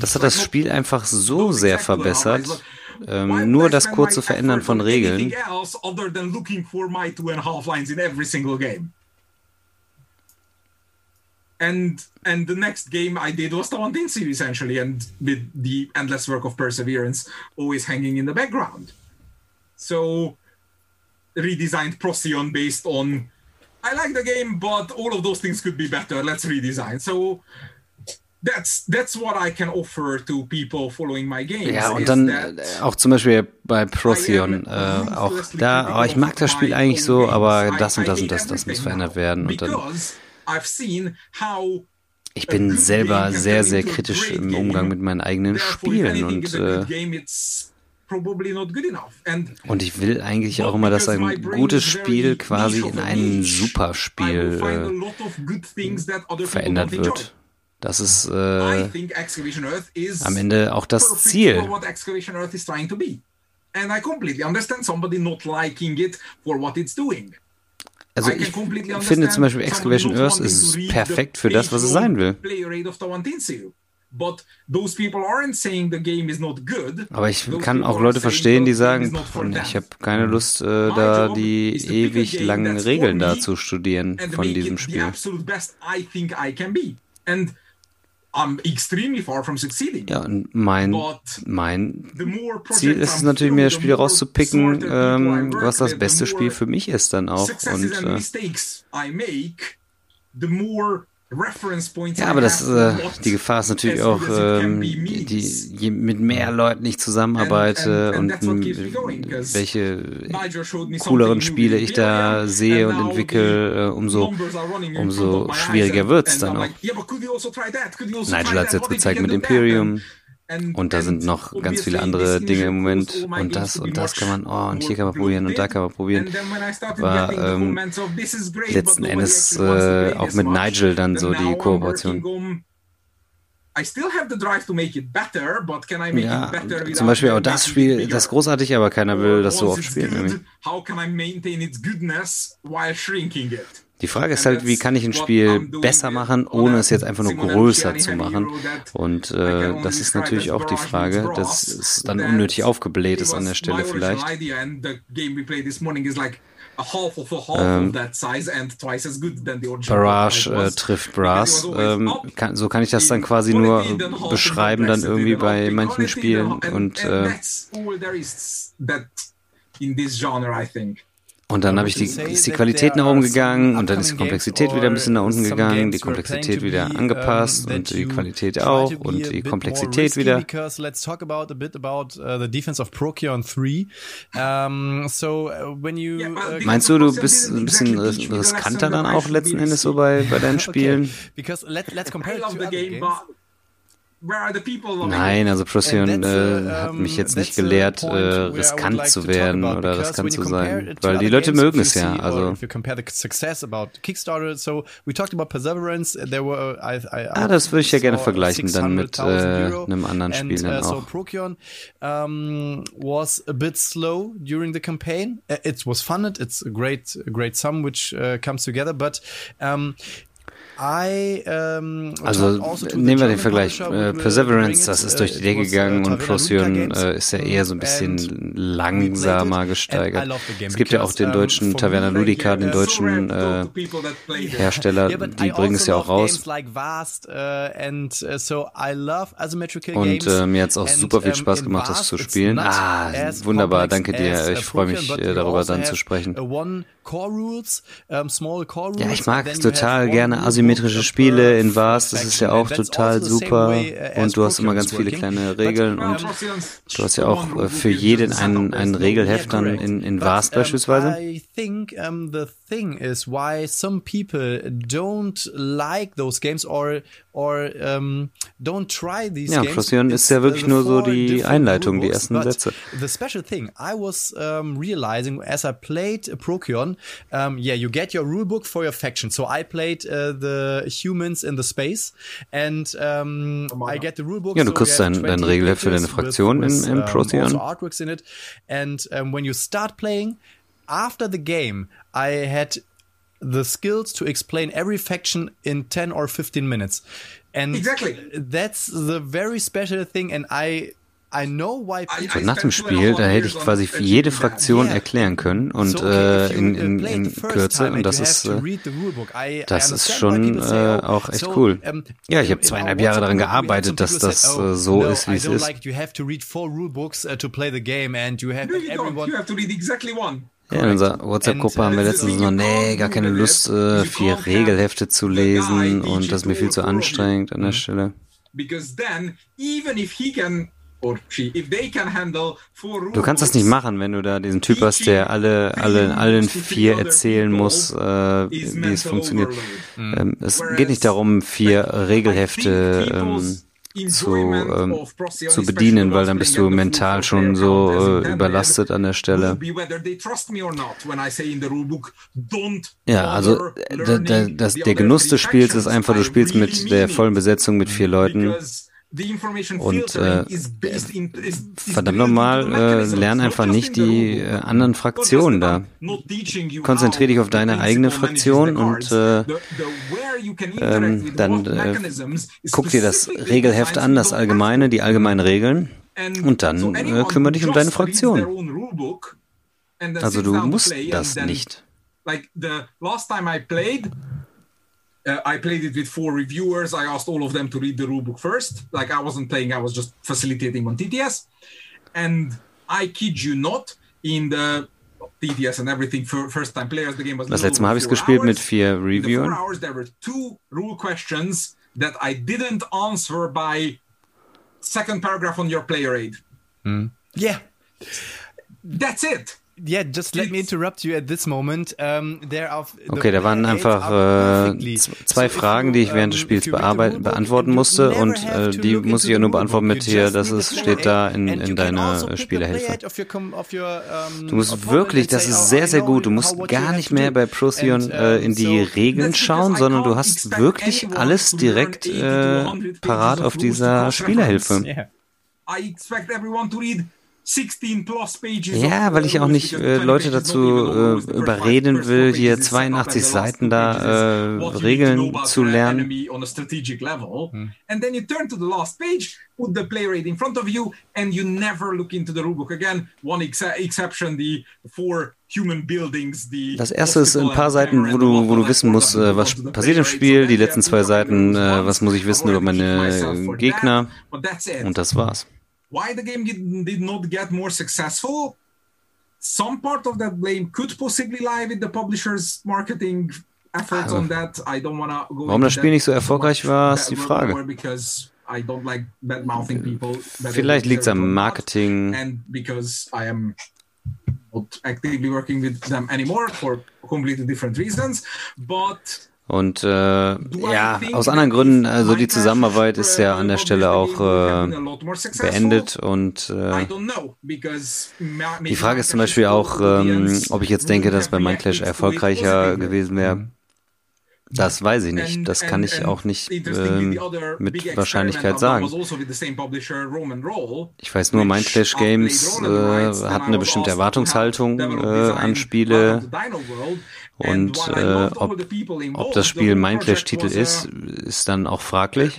Das hat das Spiel einfach so sehr verbessert. Ähm, nur das kurze Verändern von Regeln.
And and the next game I did was the one series essentially, and with the endless work of perseverance always hanging in the background. So redesigned Procyon based on I like the game, but all of those things could be better. Let's redesign. So that's that's what I can offer to people following my games.
Ja, und dann äh, auch zum Beispiel bei Procyon, äh, auch da, oh, ich mag das Spiel eigentlich so, aber das und das und das, das muss verändert werden. Und dann ich bin selber sehr, sehr kritisch im Umgang mit meinen eigenen Spielen und äh, und ich will eigentlich auch immer, dass ein gutes Spiel quasi in ein Superspiel äh, verändert wird. Das ist äh, am Ende auch das Ziel. Also ich finde zum Beispiel Excavation Earth ist perfekt für das, was es sein will. Aber ich kann auch Leute verstehen, die sagen, ich habe keine Lust, äh, da die ewig langen Regeln da zu studieren von diesem Spiel. Ja, und mein, mein Ziel ist es natürlich, mir das Spiel rauszupicken, ähm, was das beste Spiel für mich ist dann auch. Und, äh, ja, aber das, äh, die Gefahr ist natürlich auch, ähm, die, die, mit mehr Leuten ich zusammenarbeite und welche cooleren Spiele ich da sehe und entwickle, äh, umso, umso schwieriger wird's dann auch. Also Nigel hat es jetzt gezeigt mit Imperium. Und da sind noch ganz viele andere Dinge im Moment. Und das und das kann man, oh, und hier kann man probieren und da kann man probieren. War ähm, letzten Endes äh, auch mit Nigel dann so die Kooperation. ja, zum Beispiel auch das Spiel, das ist großartig, aber keiner will das so oft spielen. Die Frage ist halt, wie kann ich ein Spiel besser machen, ohne es jetzt einfach nur größer zu machen? Und äh, das ist natürlich auch die Frage, dass es dann unnötig aufgebläht ist an der Stelle vielleicht. Ähm, Barrage äh, trifft Brass. Ähm, kann, so kann ich das dann quasi nur beschreiben, dann irgendwie bei manchen Spielen. Und äh, und dann habe ich die, ist die Qualität nach oben gegangen und dann ist die Komplexität wieder ein bisschen nach unten gegangen, die Komplexität wieder angepasst und die Qualität auch und die Komplexität wieder. Let's talk about a bit about uh, the defense of Procyon 3. Um, so uh, when you uh, Meinst du, du bist ein bisschen riskanter dann auch letzten Endes so bei, bei deinen Spielen? Because let, let's compare it to other games. Nein, also Procyon äh, hat mich jetzt nicht gelehrt, äh, riskant zu werden oder riskant zu sein, weil die Leute mögen es ja. Also ah, das würde ich ja gerne vergleichen dann mit äh, einem anderen Spiel dann auch. Procyon was a bit slow during the campaign. It was fun. It's a great, great sum which comes together, but um, ähm, also nehmen wir den Vergleich. Äh, Perseverance, das ist durch die Decke gegangen und Procyon äh, ist ja eher so ein bisschen langsamer gesteigert. Es gibt ja auch den deutschen Taverna Ludica, den deutschen äh, Hersteller, die bringen es ja auch raus. Und äh, mir hat es auch super viel Spaß gemacht, das zu spielen. Ah, wunderbar, danke dir. Ich freue mich äh, darüber dann zu sprechen. Ja, ich mag total gerne asymmetrische Spiele in Vars, das ist ja auch total super. und du hast immer ganz viele kleine Regeln und du hast ja auch äh, für jeden ein, ein Regelheft dann in, in Vars beispielsweise. I think the thing is why some people don't like those games or or um, don't try these ja, Procyon ist ja wirklich nur so die Einleitung, die ersten Sätze. The special thing I was um, realizing as I played Procyon, um, yeah, you get your rulebook for your faction. So I played uh, the humans in the space and um, I get the rulebook. Ja, du kriegst so dein, dein Regelheft für deine Fraktion with, in, in Procyon. Also artworks in it. And um, when you start playing, after the game, I had the skills to explain every faction in 10 or 15 minutes. And exactly. that's the very special thing. And I und nach dem Spiel, da hätte ich quasi für jede Fraktion erklären können und äh, in, in, in Kürze und das ist äh, das ist schon äh, auch echt cool. Ja, ich habe zweieinhalb Jahre daran gearbeitet, dass das äh, so ist, wie es ist. Ja, in unserer WhatsApp-Gruppe haben wir letztens so, nee, gar keine Lust, äh, vier Regelhefte zu lesen und das ist mir viel zu anstrengend an der Stelle. Du kannst das nicht machen, wenn du da diesen Typ hast, der alle, alle, allen vier erzählen muss, äh, wie es funktioniert. Ähm, es geht nicht darum, vier Regelhefte ähm, zu, ähm, zu bedienen, weil dann bist du mental schon so äh, überlastet an der Stelle. Ja, also da, da, das, der Genuss des Spiels ist einfach, du spielst mit der vollen Besetzung mit vier Leuten. Und äh, verdammt nochmal, äh, lern einfach nicht die äh, anderen Fraktionen da. Konzentrier dich auf deine eigene Fraktion und äh, ähm, dann äh, guck dir das Regelheft an, das allgemeine, die allgemeinen Regeln und dann äh, kümmere dich um deine Fraktion. Also du musst das nicht. Like the last time I played, uh, I played it with four reviewers. I asked all of them to read the rulebook first. Like I wasn't playing, I was just facilitating on TTS. And I kid you not, in the TTS and everything for first time players, the game was. Das letzte Mal habe ich gespielt mit vier Reviewern. four hours, there were two rule questions that I didn't answer by second paragraph on your player aid.
Mm. Yeah.
That's it.
Yeah, just let me interrupt you at this moment. Um,
okay, da waren einfach äh, zwei Fragen, die ich während des Spiels beantworten musste und äh, die muss ich ja nur beantworten mit hier, das ist, steht da in, in deiner Spielerhilfe. Du musst wirklich, das ist sehr, sehr gut, du musst gar nicht mehr bei Procyon äh, in die Regeln schauen, sondern du hast wirklich alles direkt äh, parat auf dieser Spielerhilfe. I expect everyone to read ja, weil ich auch nicht äh, Leute dazu äh, überreden will, hier 82 Seiten da äh, Regeln zu lernen. Hm. And then you turn to the last page, put the play rate in front of you, and you never look into the rulebook again. One ex exception, the four human buildings, the Das erste ist ein paar Seiten, wo du, wo du wissen musst, äh, was passiert im Spiel. Die letzten zwei Seiten, äh, was muss ich wissen über meine Gegner. Und das war's
why the game did, did not get more successful some part of that blame could possibly lie with the publisher's marketing efforts on that. I don't wanna go
Warum das Spiel nicht so erfolgreich war, ist die Frage. Eh, vielleicht liegt es am Marketing.
And because I am not actively working with them anymore for completely different reasons, but
und äh, ja, aus anderen Gründen, also die Zusammenarbeit ist ja an der Stelle auch äh, beendet und äh, die Frage ist zum Beispiel auch, ähm, ob ich jetzt denke, dass bei Mindclash erfolgreicher gewesen wäre. Das weiß ich nicht. Das kann ich auch nicht äh, mit Wahrscheinlichkeit sagen. Also ich weiß nur, Mindclash Games äh, hat eine bestimmte Erwartungshaltung äh, an Spiele. Und äh, ob, ob das Spiel Mindclash-Titel ist, ist dann auch fraglich.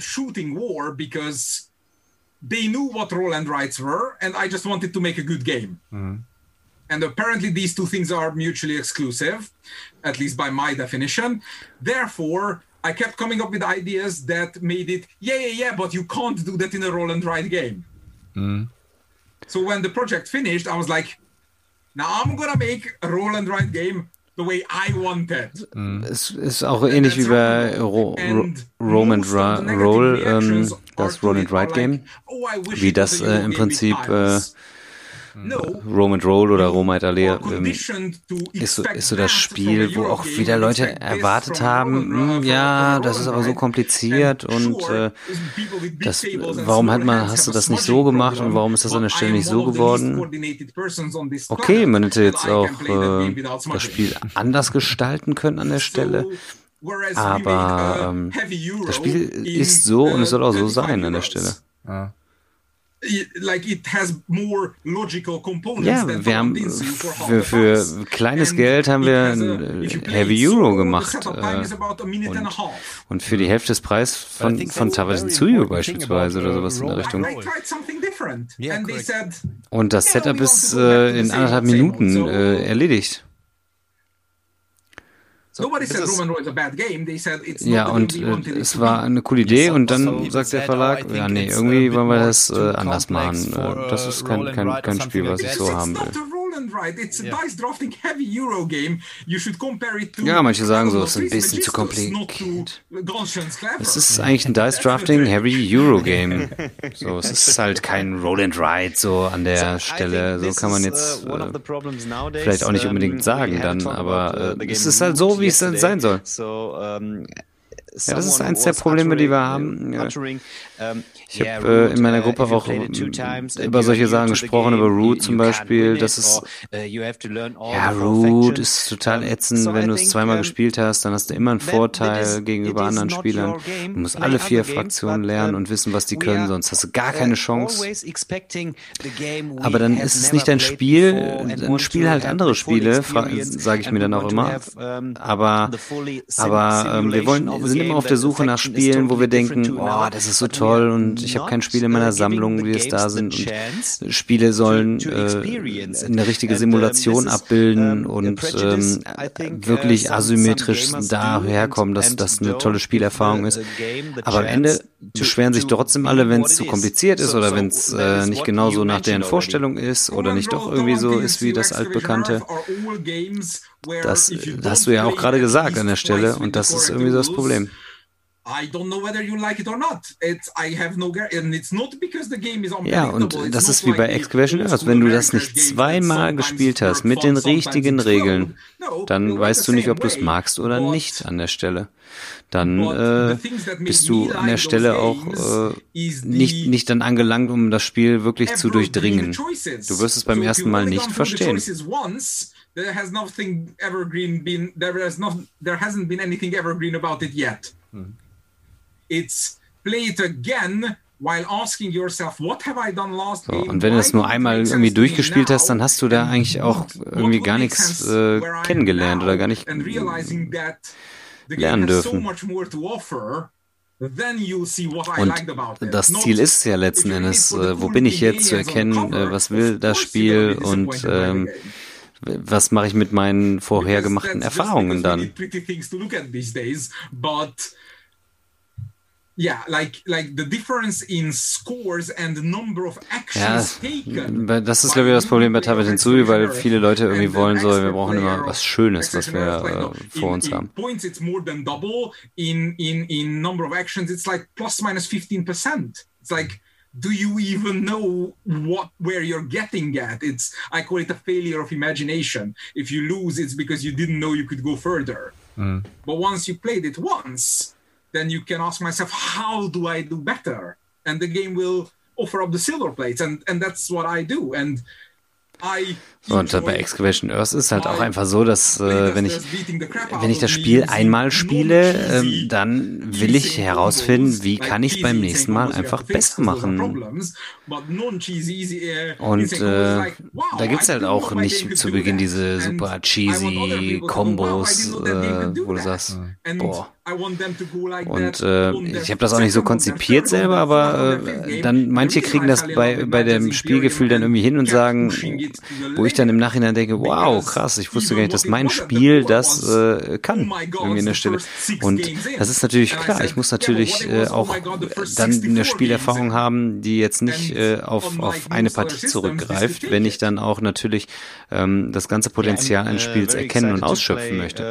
They knew what roll and rights were, and I just wanted to make a good game. Mhm. And apparently, these two things are mutually exclusive, at least by my definition. Therefore, I kept coming up with ideas that made it, yeah, yeah, yeah, but you can't do that in a roll and write game. Mm. So when the project finished, I was like, now I'm gonna make a roll and write game the way I wanted. Mm. Es ist auch ähnlich wie bei Ro Ro Roman Roll, ähm, das Roll and Write Game, oh, wie das äh, im Prinzip äh, Roman Roll oder Romite Allee ähm, ist, so, ist so das Spiel, wo auch wieder Leute erwartet haben, hm, ja, das ist aber so kompliziert und äh, das, warum hat man, hast du das nicht so gemacht und warum ist das an der Stelle nicht so geworden? Okay, man hätte jetzt auch äh, das Spiel anders gestalten können an der Stelle. Aber ähm, das Spiel ist so und es soll auch so sein an der Stelle. Ja like it has more logical components ja, wir haben für, für kleines Geld haben wir ein Heavy Euro gemacht äh, und, und, für die Hälfte des Preises von, von Tawasinsuyo beispielsweise oder sowas in der Richtung. Und das Setup ist äh, in anderthalb Minuten äh, erledigt. Ja, und äh, es war eine coole Idee und dann sagt der Verlag, ja nee, irgendwie wollen wir das äh, anders machen. Das ist kein, kein, kein Spiel, was ich so haben will. Ja, manche sagen so, es ist ein bisschen zu kompliziert. Es ist eigentlich ein Dice Drafting Heavy Euro Game. So, es ist halt kein Roll and Ride so an der Stelle. So kann man jetzt uh, äh, vielleicht auch nicht unbedingt sagen dann, aber äh, es ist halt so, wie es dann sein soll. Ja, das ist eins der Probleme, die wir haben. Ja. Ich habe äh, in meiner Gruppe auch über solche Sachen gesprochen, über Root zum Beispiel. Das ist, uh, ja, Root ist total ätzend. Wenn du es zweimal gespielt hast, dann hast du immer einen Vorteil gegenüber anderen Spielern. Du musst alle vier Fraktionen lernen und wissen, was die können, sonst hast du gar uh, keine Chance. Aber dann ist es nicht dein Spiel, dann spiel halt andere Spiele, sage ich mir dann auch immer. Aber, aber ähm, wir wollen, wir sind immer auf der Suche nach Spielen, wo wir denken, oh, das ist so toll und ich habe kein Spiel in meiner Sammlung, wie es da sind. Und Spiele sollen äh, eine richtige Simulation abbilden und ähm, wirklich uh, asymmetrisch daherkommen, dass das eine tolle Spielerfahrung ist. Aber am Ende beschweren sich trotzdem alle, wenn es zu kompliziert ist oder wenn es äh, nicht genauso nach deren Vorstellung ist oder nicht doch irgendwie so ist wie das altbekannte. Das, das hast du ja auch gerade gesagt an der Stelle und das ist irgendwie so das Problem. Ja, und das ist wie bei Excavation Earth. Wenn du das nicht zweimal gespielt hast mit den richtigen Regeln, dann weißt du nicht, ob du es magst oder nicht an der Stelle. Dann äh, bist du an der Stelle auch äh, nicht, nicht dann angelangt, um das Spiel wirklich zu durchdringen. Du wirst es beim ersten Mal nicht verstehen
there has nothing evergreen been there has not there hasn't been anything evergreen about it yet. Hmm. It's play it again while asking yourself what have I done last
so, und wenn du es nur einmal irgendwie durchgespielt hast, dann hast du da eigentlich auch irgendwie gar nichts äh, kennengelernt oder gar nicht lernen dürfen. Und das Ziel ist ja letzten Endes, äh, wo bin ich jetzt zu erkennen, äh, was will das Spiel und ähm, was mache ich mit meinen vorher gemachten Erfahrungen dann?
Ja,
das ist glaube ich das Problem bei Tablet Hinzu, weil viele Leute irgendwie wollen so, wir brauchen immer was Schönes, was wir äh, vor uns haben. Points it's more than double in in in number of actions it's like plus minus 15%. It's like do you even know what where you're getting at it's i call it a failure of imagination if you lose it's because you didn't know you could go further mm. but once you played it once then you can ask myself how do i do better? And the game will offer up the silver plates and and that's what i do. And Und bei Excavation Earth ist halt auch einfach so, dass äh, wenn ich wenn ich das Spiel einmal spiele, äh, dann will ich herausfinden, wie kann ich es beim nächsten Mal einfach besser machen. Und äh, da gibt's halt auch nicht zu Beginn diese super cheesy Kombos, äh, wo du sagst, boah. Und äh, ich habe das auch nicht so konzipiert selber, aber äh, dann manche kriegen das bei, bei dem Spielgefühl dann irgendwie hin und sagen, wo ich dann im Nachhinein denke, wow, krass, ich wusste gar nicht, dass mein Spiel das äh, kann, irgendwie an der Stelle. Und das ist natürlich klar, ich muss natürlich äh, auch dann eine Spielerfahrung haben, die jetzt nicht äh, auf, auf eine Partie zurückgreift, wenn ich dann auch natürlich ähm, das ganze Potenzial eines Spiels erkennen und ausschöpfen möchte.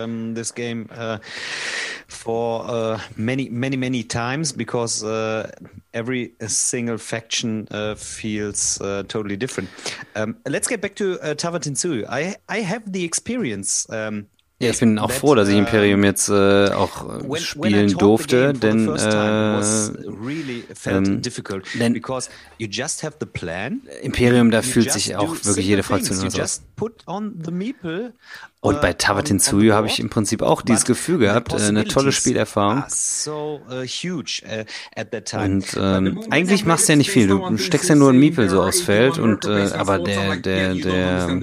for uh, many, many, many times because uh, every single faction uh, feels uh, totally different. Um, let's get back to uh, Tavatinsu. I I have the experience. Um,
ja, ich bin auch froh, dass ich Imperium jetzt äh, auch spielen durfte, denn, äh, ähm, denn Imperium, da fühlt sich auch wirklich jede Fraktion so. Und bei Tavatin Tsuyu habe ich im Prinzip auch dieses Gefühl gehabt, äh, eine tolle Spielerfahrung. Und ähm, eigentlich machst du ja nicht viel. Du steckst ja nur ein Miepel so aufs Feld und äh, aber der der der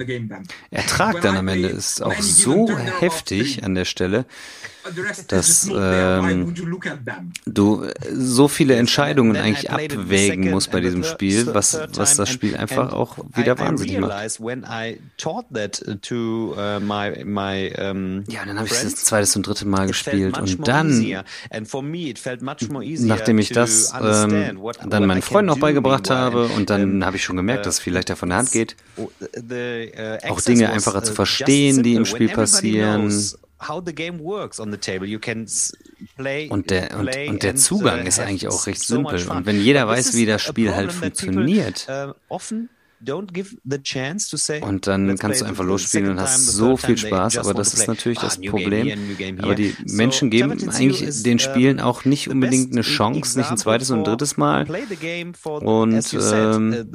Ertrag dann am Ende ist auch so heftig an der Stelle, dass ähm, du so viele Entscheidungen eigentlich abwägen musst bei diesem Spiel, was, was das Spiel einfach auch wieder wahnsinnig macht. Uh, ja, und dann habe ich das zweites und dritte Mal gespielt und dann, nachdem ich das ähm, dann meinen Freunden auch beigebracht habe und dann habe ich schon gemerkt, dass es viel leichter von der Hand geht, uh, auch Dinge einfacher zu uh, verstehen, die im Spiel passieren und der, und, und der Zugang uh, ist eigentlich auch recht simpel. Und wenn jeder weiß, wie das Spiel halt funktioniert, uh, und dann kannst du einfach losspielen und hast so viel Spaß, aber das ist natürlich das Problem. Aber die Menschen geben eigentlich den Spielen auch nicht unbedingt eine Chance, nicht ein zweites und ein drittes Mal. Und ähm,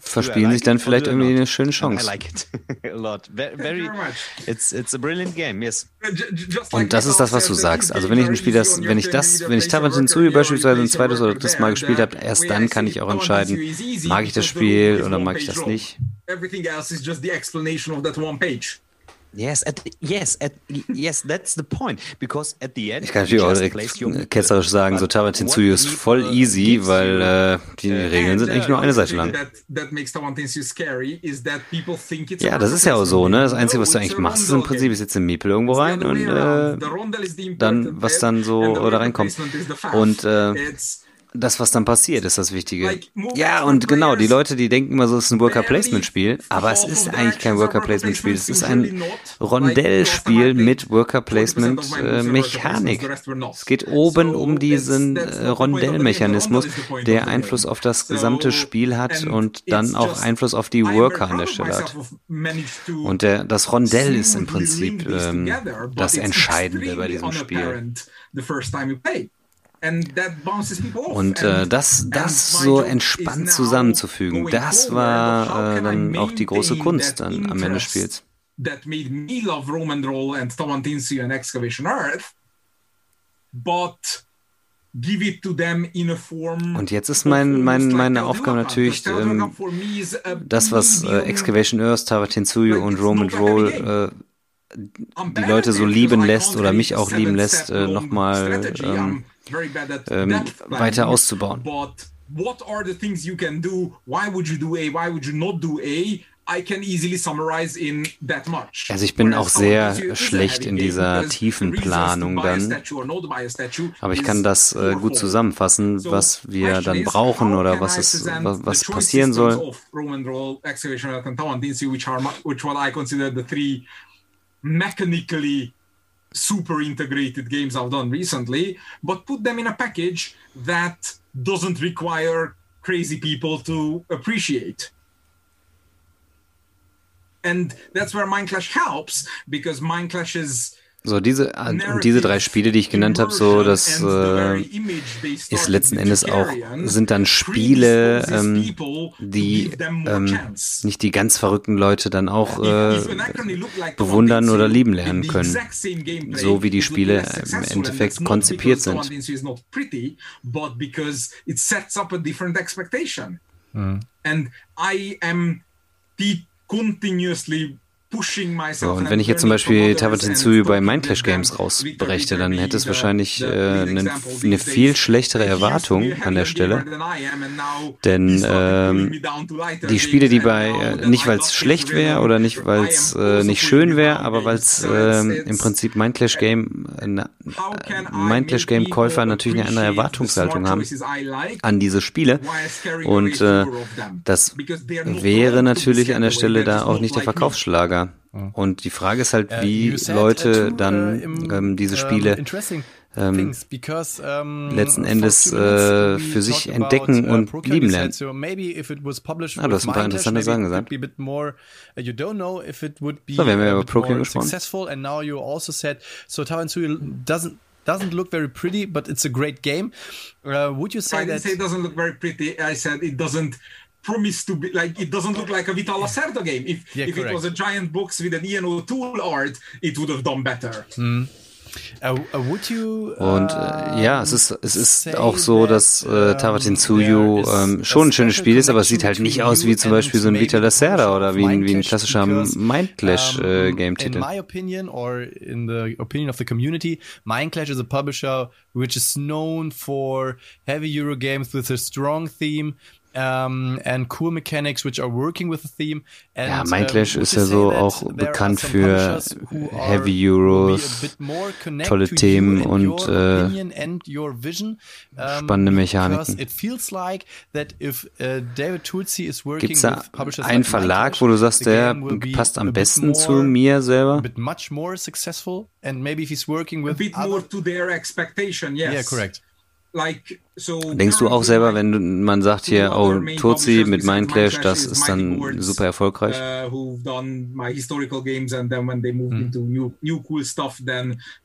verspielen sich dann vielleicht irgendwie eine schöne Chance. Und das ist das, was du sagst. Also wenn ich ein Spiel, das, wenn ich das, wenn ich Tarantin Tsui beispielsweise ein zweites oder drittes Mal gespielt habe, erst erst dann kann ich auch entscheiden, mag ich das Spiel oder mag ich das nicht. Everything else is just the explanation of that one page.
Yes, at the, yes, at, yes, that's the point. Because at the end,
ich kann natürlich auch direkt ketzerisch sagen, so Tabat Hinzuyu ist voll easy, weil äh, die Regeln sind eigentlich nur eine Seite lang. Ja, das ist ja auch so, ne? Das Einzige, was du eigentlich machst, ist im Prinzip, ist jetzt ein Meeple irgendwo rein und äh, dann, was dann so oder reinkommt. Und äh, das, was dann passiert, ist das Wichtige. Ja, und genau, die Leute, die denken immer so, es ist ein Worker-Placement-Spiel, aber es ist eigentlich kein Worker-Placement-Spiel, es ist ein Rondell-Spiel mit Worker-Placement-Mechanik. Es geht oben um diesen äh, Rondell-Mechanismus, der Einfluss auf das gesamte Spiel hat und dann auch Einfluss auf die Worker an der Stelle hat. Und der, das Rondell ist im Prinzip ähm, das Entscheidende bei diesem Spiel. Und äh, das, das so entspannt zusammenzufügen, das war äh, dann auch die große Kunst dann am Ende des Spiels. That made me love Roman Roll and Tawantinsi and Excavation Earth, but give it to them in a form. Und jetzt ist mein, mein, meine Aufgabe natürlich, ähm, das, was äh, Excavation Earth, Tawatinsuyu und Roman Roll äh, die Leute so lieben lässt oder mich auch lieben lässt, äh, nochmal ähm, ähm, weiter auszubauen. What are the things you can do? Why would you do A? Why would you not do A? Also ich bin auch sehr schlecht in dieser tiefen Planung dann, aber ich kann das äh, gut zusammenfassen, was wir dann brauchen oder was es was, was passieren soll
mechanically super integrated games I've done recently, but put them in a package that doesn't require crazy people to appreciate. And that's where Mind Clash helps because Mind Clash is
So, diese, und diese drei Spiele, die ich genannt habe, so, das äh, ist letzten Endes auch, sind dann Spiele, ähm, die ähm, nicht die ganz verrückten Leute dann auch äh, bewundern oder lieben lernen können. So wie die Spiele im Endeffekt konzipiert sind.
Mhm. And I am continuously
so, und wenn ich jetzt zum Beispiel Tawatinsuyu bei Mindclash Games rausbrächte, dann hätte es wahrscheinlich äh, eine, eine, viel schlechtere Erwartung an der Stelle. Denn ähm, die Spiele, die bei, äh, nicht weil es schlecht wäre oder nicht weil es äh, nicht schön wäre, aber weil es äh, im Prinzip Mindclash Game, äh, Mindclash Game Käufer natürlich eine andere Erwartungshaltung haben an diese Spiele. Und äh, das wäre natürlich an der Stelle da auch nicht der Verkaufsschlager. Und die Frage ist halt, wie Leute dann ähm, diese Spiele ähm, letzten Endes äh, für sich entdecken uh, und lieben lernen. Ah, du hast ein paar interessante Sachen gesagt. Uh, so, wir haben ja über Procure gesprochen.
doesn't look very pretty, but it's a great game. Uh, would you say
I
that?
I didn't say it doesn't look very pretty. I said it doesn't promise to be like it doesn't look like a Vital Lacerda game. If yeah, if it was a giant box with an Ian O'Toole art, it would have done better.
Mm. Uh, uh, you,
und äh, ja, es ist es ist auch so, dass äh, Taratin Tsuyu ähm, schon ein schönes Spiel ist, aber es sieht halt nicht aus wie zum Beispiel so ein Vita Lacerda oder wie ein, wie ein klassischer Mindclash äh.
In my opinion or in the opinion of the community, Mindclash is a publisher which is known for heavy Euro games with a strong theme um, and cool mechanics which are working with the theme. And,
ja, Mindclash uh, ist ja so auch bekannt für Heavy Euros, tolle Themen und äh, spannende Mechaniken. Uh, Gibt es da einen Verlag, wo du sagst, der passt am besten zu mir selber? A
bit much more successful and maybe if he's working with a
bit more to their expectation, yes.
Yeah, correct.
Denkst du auch selber, wenn man sagt hier, oh, Turzi mit Mindclash, das ist dann super erfolgreich? Uh,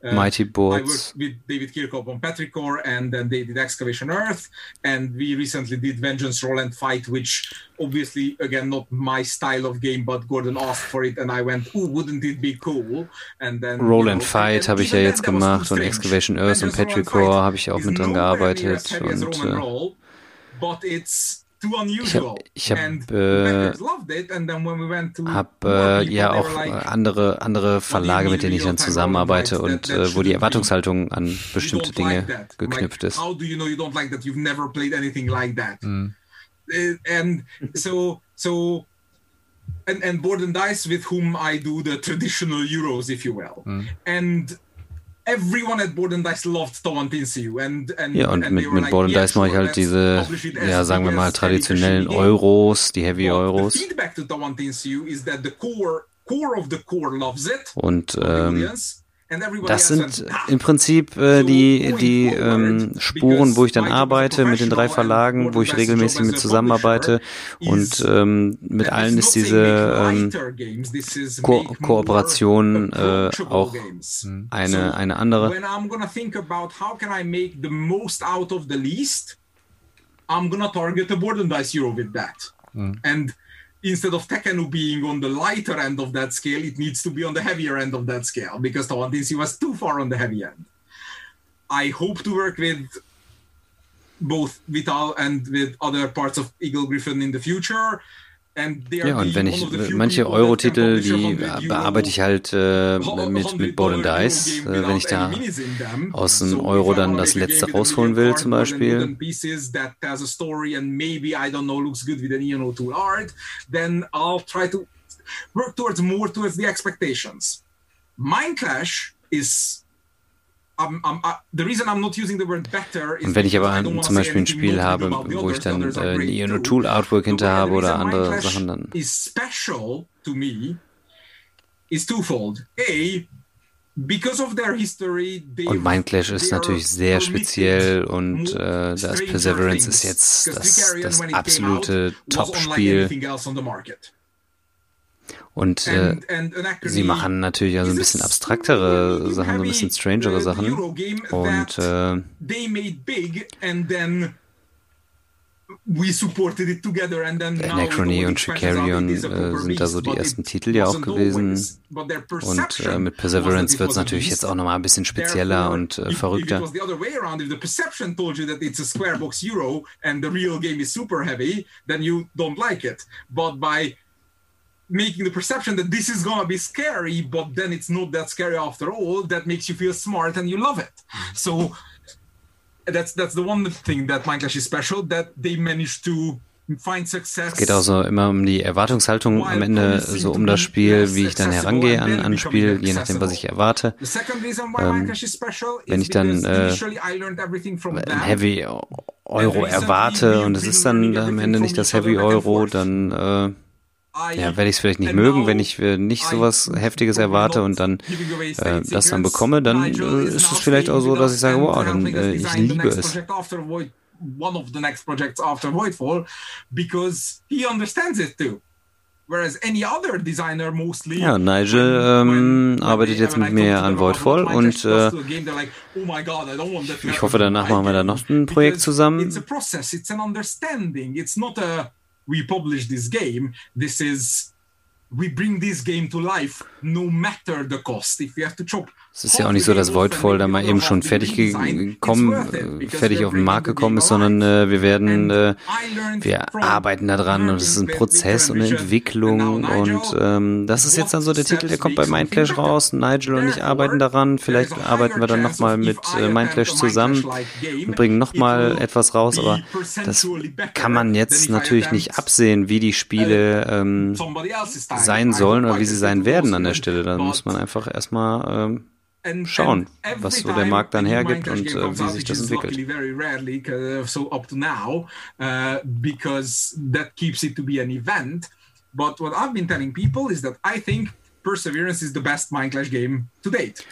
uh,
Mighty Boards.
David Kirkhope on Petrichor and then they did Excavation Earth and we recently did Vengeance Roll and Fight which obviously again not my style of game but Gordon asked for it and I went, oh, wouldn't it be cool? And then
Roll and Fight habe ich ja jetzt gemacht und Excavation Earth und Petrichor habe ich auch mit dran gearbeitet und äh, ich habe ich hab, äh, hab, äh, ja auch äh, andere andere Verlage, mit denen ich dann zusammenarbeite und äh, wo die Erwartungshaltung an bestimmte Dinge geknüpft ist.
Mm. And so so and and Board and Dice with whom I do the traditional Euros, if you will. Mm. And
ja und mit, mit Board and Dice mache ich halt diese ja sagen wir mal traditionellen Euros die Heavy Euros. und ähm, das sind im Prinzip äh, die, die ähm, Spuren, wo ich dann arbeite mit den drei Verlagen, wo ich regelmäßig mit zusammenarbeite und ähm, mit allen ist diese ähm, Ko Kooperation äh, auch eine, eine andere.
I'm gonna target a board and dice euro with that. Mm. And instead of Tekenu being on the lighter end of that scale, it needs to be on the heavier end of that scale because Tawantinsi was too far on the heavy end. I hope to work with both Vital and with other parts of Eagle Griffin in the future.
Ja, und wenn ich manche Euro-Titel, die bearbeite ich halt äh, mit, mit Board and Dice, äh, wenn ich da aus dem Euro dann das letzte rausholen will, zum Beispiel.
Mind Clash is und
wenn ich aber zum Beispiel ein Spiel habe, wo ich dann äh, ein Tool Artwork hinter habe oder andere Sachen, dann. Und Mindclash ist natürlich sehr speziell und äh, das Perseverance ist jetzt das, das absolute Top-Spiel. Und äh, sie machen natürlich also ein bisschen abstraktere Sachen, so ein bisschen strangere Sachen. Und äh, Anachrony und Shikarion äh, sind da so die ersten Titel ja auch gewesen. Und äh, mit Perseverance wird es natürlich jetzt auch nochmal ein bisschen spezieller und äh, verrückter
making the perception that this is gonna be scary, but then it's not that scary after all. That makes you feel smart and you love it. So that's that's the one thing that Minecraft is special that they managed to
es geht auch so immer um die Erwartungshaltung am Ende, so um das Spiel, wie ich dann herangehe an ein Spiel, je nachdem, was ich erwarte. Ähm, wenn ich dann äh, ein Heavy Euro erwarte und es ist dann am Ende nicht das Heavy Euro, dann äh, ja, werde ich es vielleicht nicht mögen, wenn ich äh, nicht sowas Heftiges erwarte und dann äh, das dann bekomme, dann äh, ist es vielleicht auch so, dass ich sage, wow, dann äh, ich liebe es. One of the next projects after Voidfall because he understands it too. Whereas any other designer mostly. Ja, Nigel ähm, arbeitet jetzt mit mir an Voidfall und äh, oh ich hoffe, danach machen wir da noch ein Projekt zusammen. It's a process, it's an understanding, it's not a we publish this game. This is we bring this game to life no matter the cost. If we have to chop es ist ja auch nicht so, dass Voidfall da mal eben schon fertig gekommen, äh, fertig auf den Markt gekommen ist, sondern äh, wir werden, äh, wir arbeiten da dran und es ist ein Prozess und eine Entwicklung und ähm, das ist jetzt dann so der Titel, der kommt bei Mindclash raus. Nigel und ich arbeiten daran. Vielleicht arbeiten wir dann nochmal mit äh, Mindclash zusammen und bringen nochmal etwas raus, aber das kann man jetzt natürlich nicht absehen, wie die Spiele ähm, sein sollen oder wie sie sein werden an der Stelle. Da muss man einfach erstmal ähm, schauen, was so der Markt dann hergibt und äh, wie sich das entwickelt. But what I've been telling people is that I think Perseverance is the best Minecraft game to date.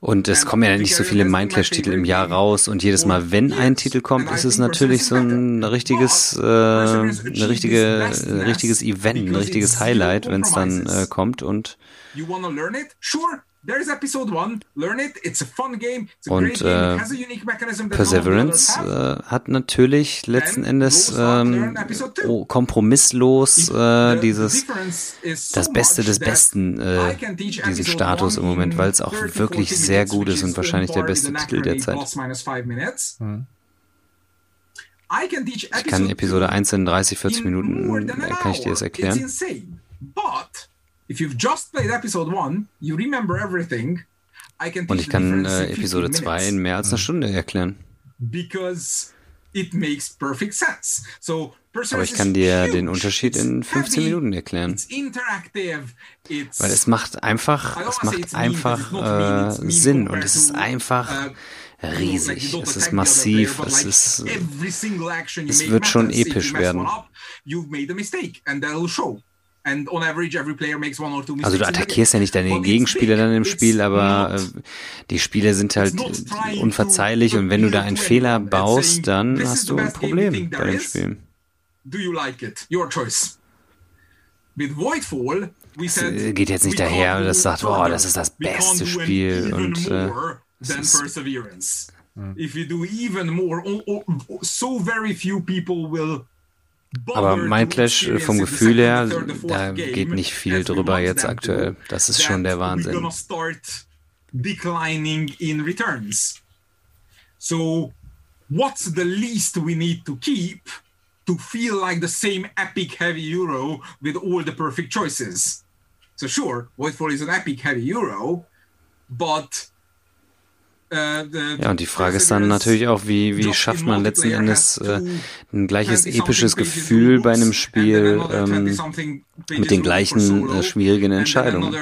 Und es kommen ja nicht so viele Minecraft-Titel im Jahr raus und jedes Mal, wenn ein Titel kommt, ist es natürlich so ein richtiges, äh, eine richtige, ein richtiges Event, ein richtiges Highlight, wenn es dann äh, kommt und und äh, Perseverance äh, hat natürlich letzten Endes ähm, oh, kompromisslos äh, dieses das Beste des Besten äh, diesen Status im Moment, weil es auch wirklich sehr gut ist und wahrscheinlich der beste Titel der Zeit. Hm. Ich kann Episode 1 in 30, 40 Minuten, äh, kann ich dir das erklären. If you've just played episode one, you remember everything. I can Und ich kann äh, Episode 2 in mehr als einer Stunde erklären. Because it makes perfect sense. So
aber ich kann dir den Unterschied in 15 Minuten erklären. Weil es macht einfach, es macht einfach äh, Sinn und es ist einfach uh, riesig, es ist massiv, es ist, es wird schon episch werden. Also du attackierst ja nicht deine Gegenspieler dann im Spiel, aber äh, die Spiele sind halt unverzeihlich und wenn du da einen Fehler baust, dann hast du ein Problem bei dem Spiel. Do you like it? Your choice. With Voidfall, we said, es geht jetzt nicht daher und das sagt, oh, das ist das beste Spiel und äh, than perseverance. If you do even more, so very few people will aber Mindclash vom Gefühl her, da geht nicht viel drüber jetzt aktuell. Das ist schon der Wahnsinn. Declining in returns. So, what's the least we need to keep to feel like the same epic heavy Euro with all the perfect choices? So, sure, Voidfall is an epic heavy Euro, but äh, ja, und die Frage ist dann natürlich auch, wie, wie schafft man letzten Endes äh, ein gleiches episches Gefühl bei einem Spiel ähm, mit den gleichen äh, schwierigen Entscheidungen.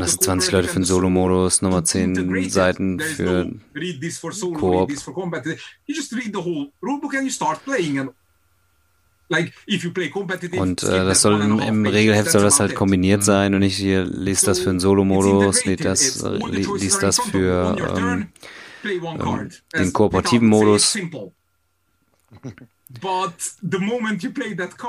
Das sind 20 Leute für den Solo-Modus, nochmal 10 Seiten für Koop. Und äh, das soll im, im Regelheft soll das halt kombiniert sein und nicht hier liest das für einen Solo-Modus, liest das, äh, liest das für ähm, ähm, den kooperativen Modus.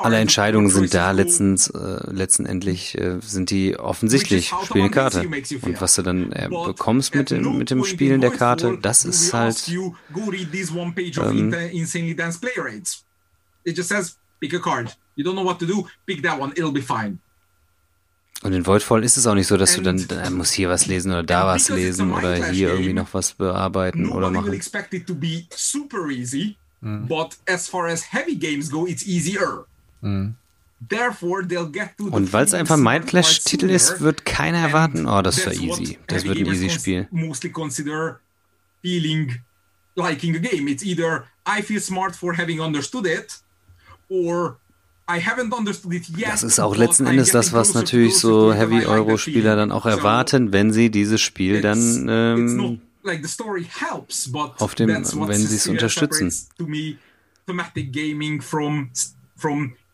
Alle Entscheidungen sind da. letztens, äh, letztendlich äh, sind die offensichtlich, spiel eine Karte. Und was du dann äh, bekommst mit dem, mit dem Spielen der Karte, das ist halt ähm, pick a card. You don't know what to do, pick that one, it'll be fine. Und in Voidfall ist es auch nicht so, dass du dann, dann muss hier was lesen oder da was lesen oder hier irgendwie noch was bearbeiten oder machen. expect it to be super easy, mm. but as far as heavy games go, it's easier. Mm. Und weil es einfach Mindflash-Titel ist, wird keiner erwarten, oh, das war easy. Das wird ein easy Spiel. Mostly consider feeling liking a game. It's either I feel smart for having understood it, das ist auch letzten Endes das, was natürlich so Heavy-Euro-Spieler dann auch erwarten, wenn sie dieses Spiel dann ähm, auf dem, wenn sie es unterstützen.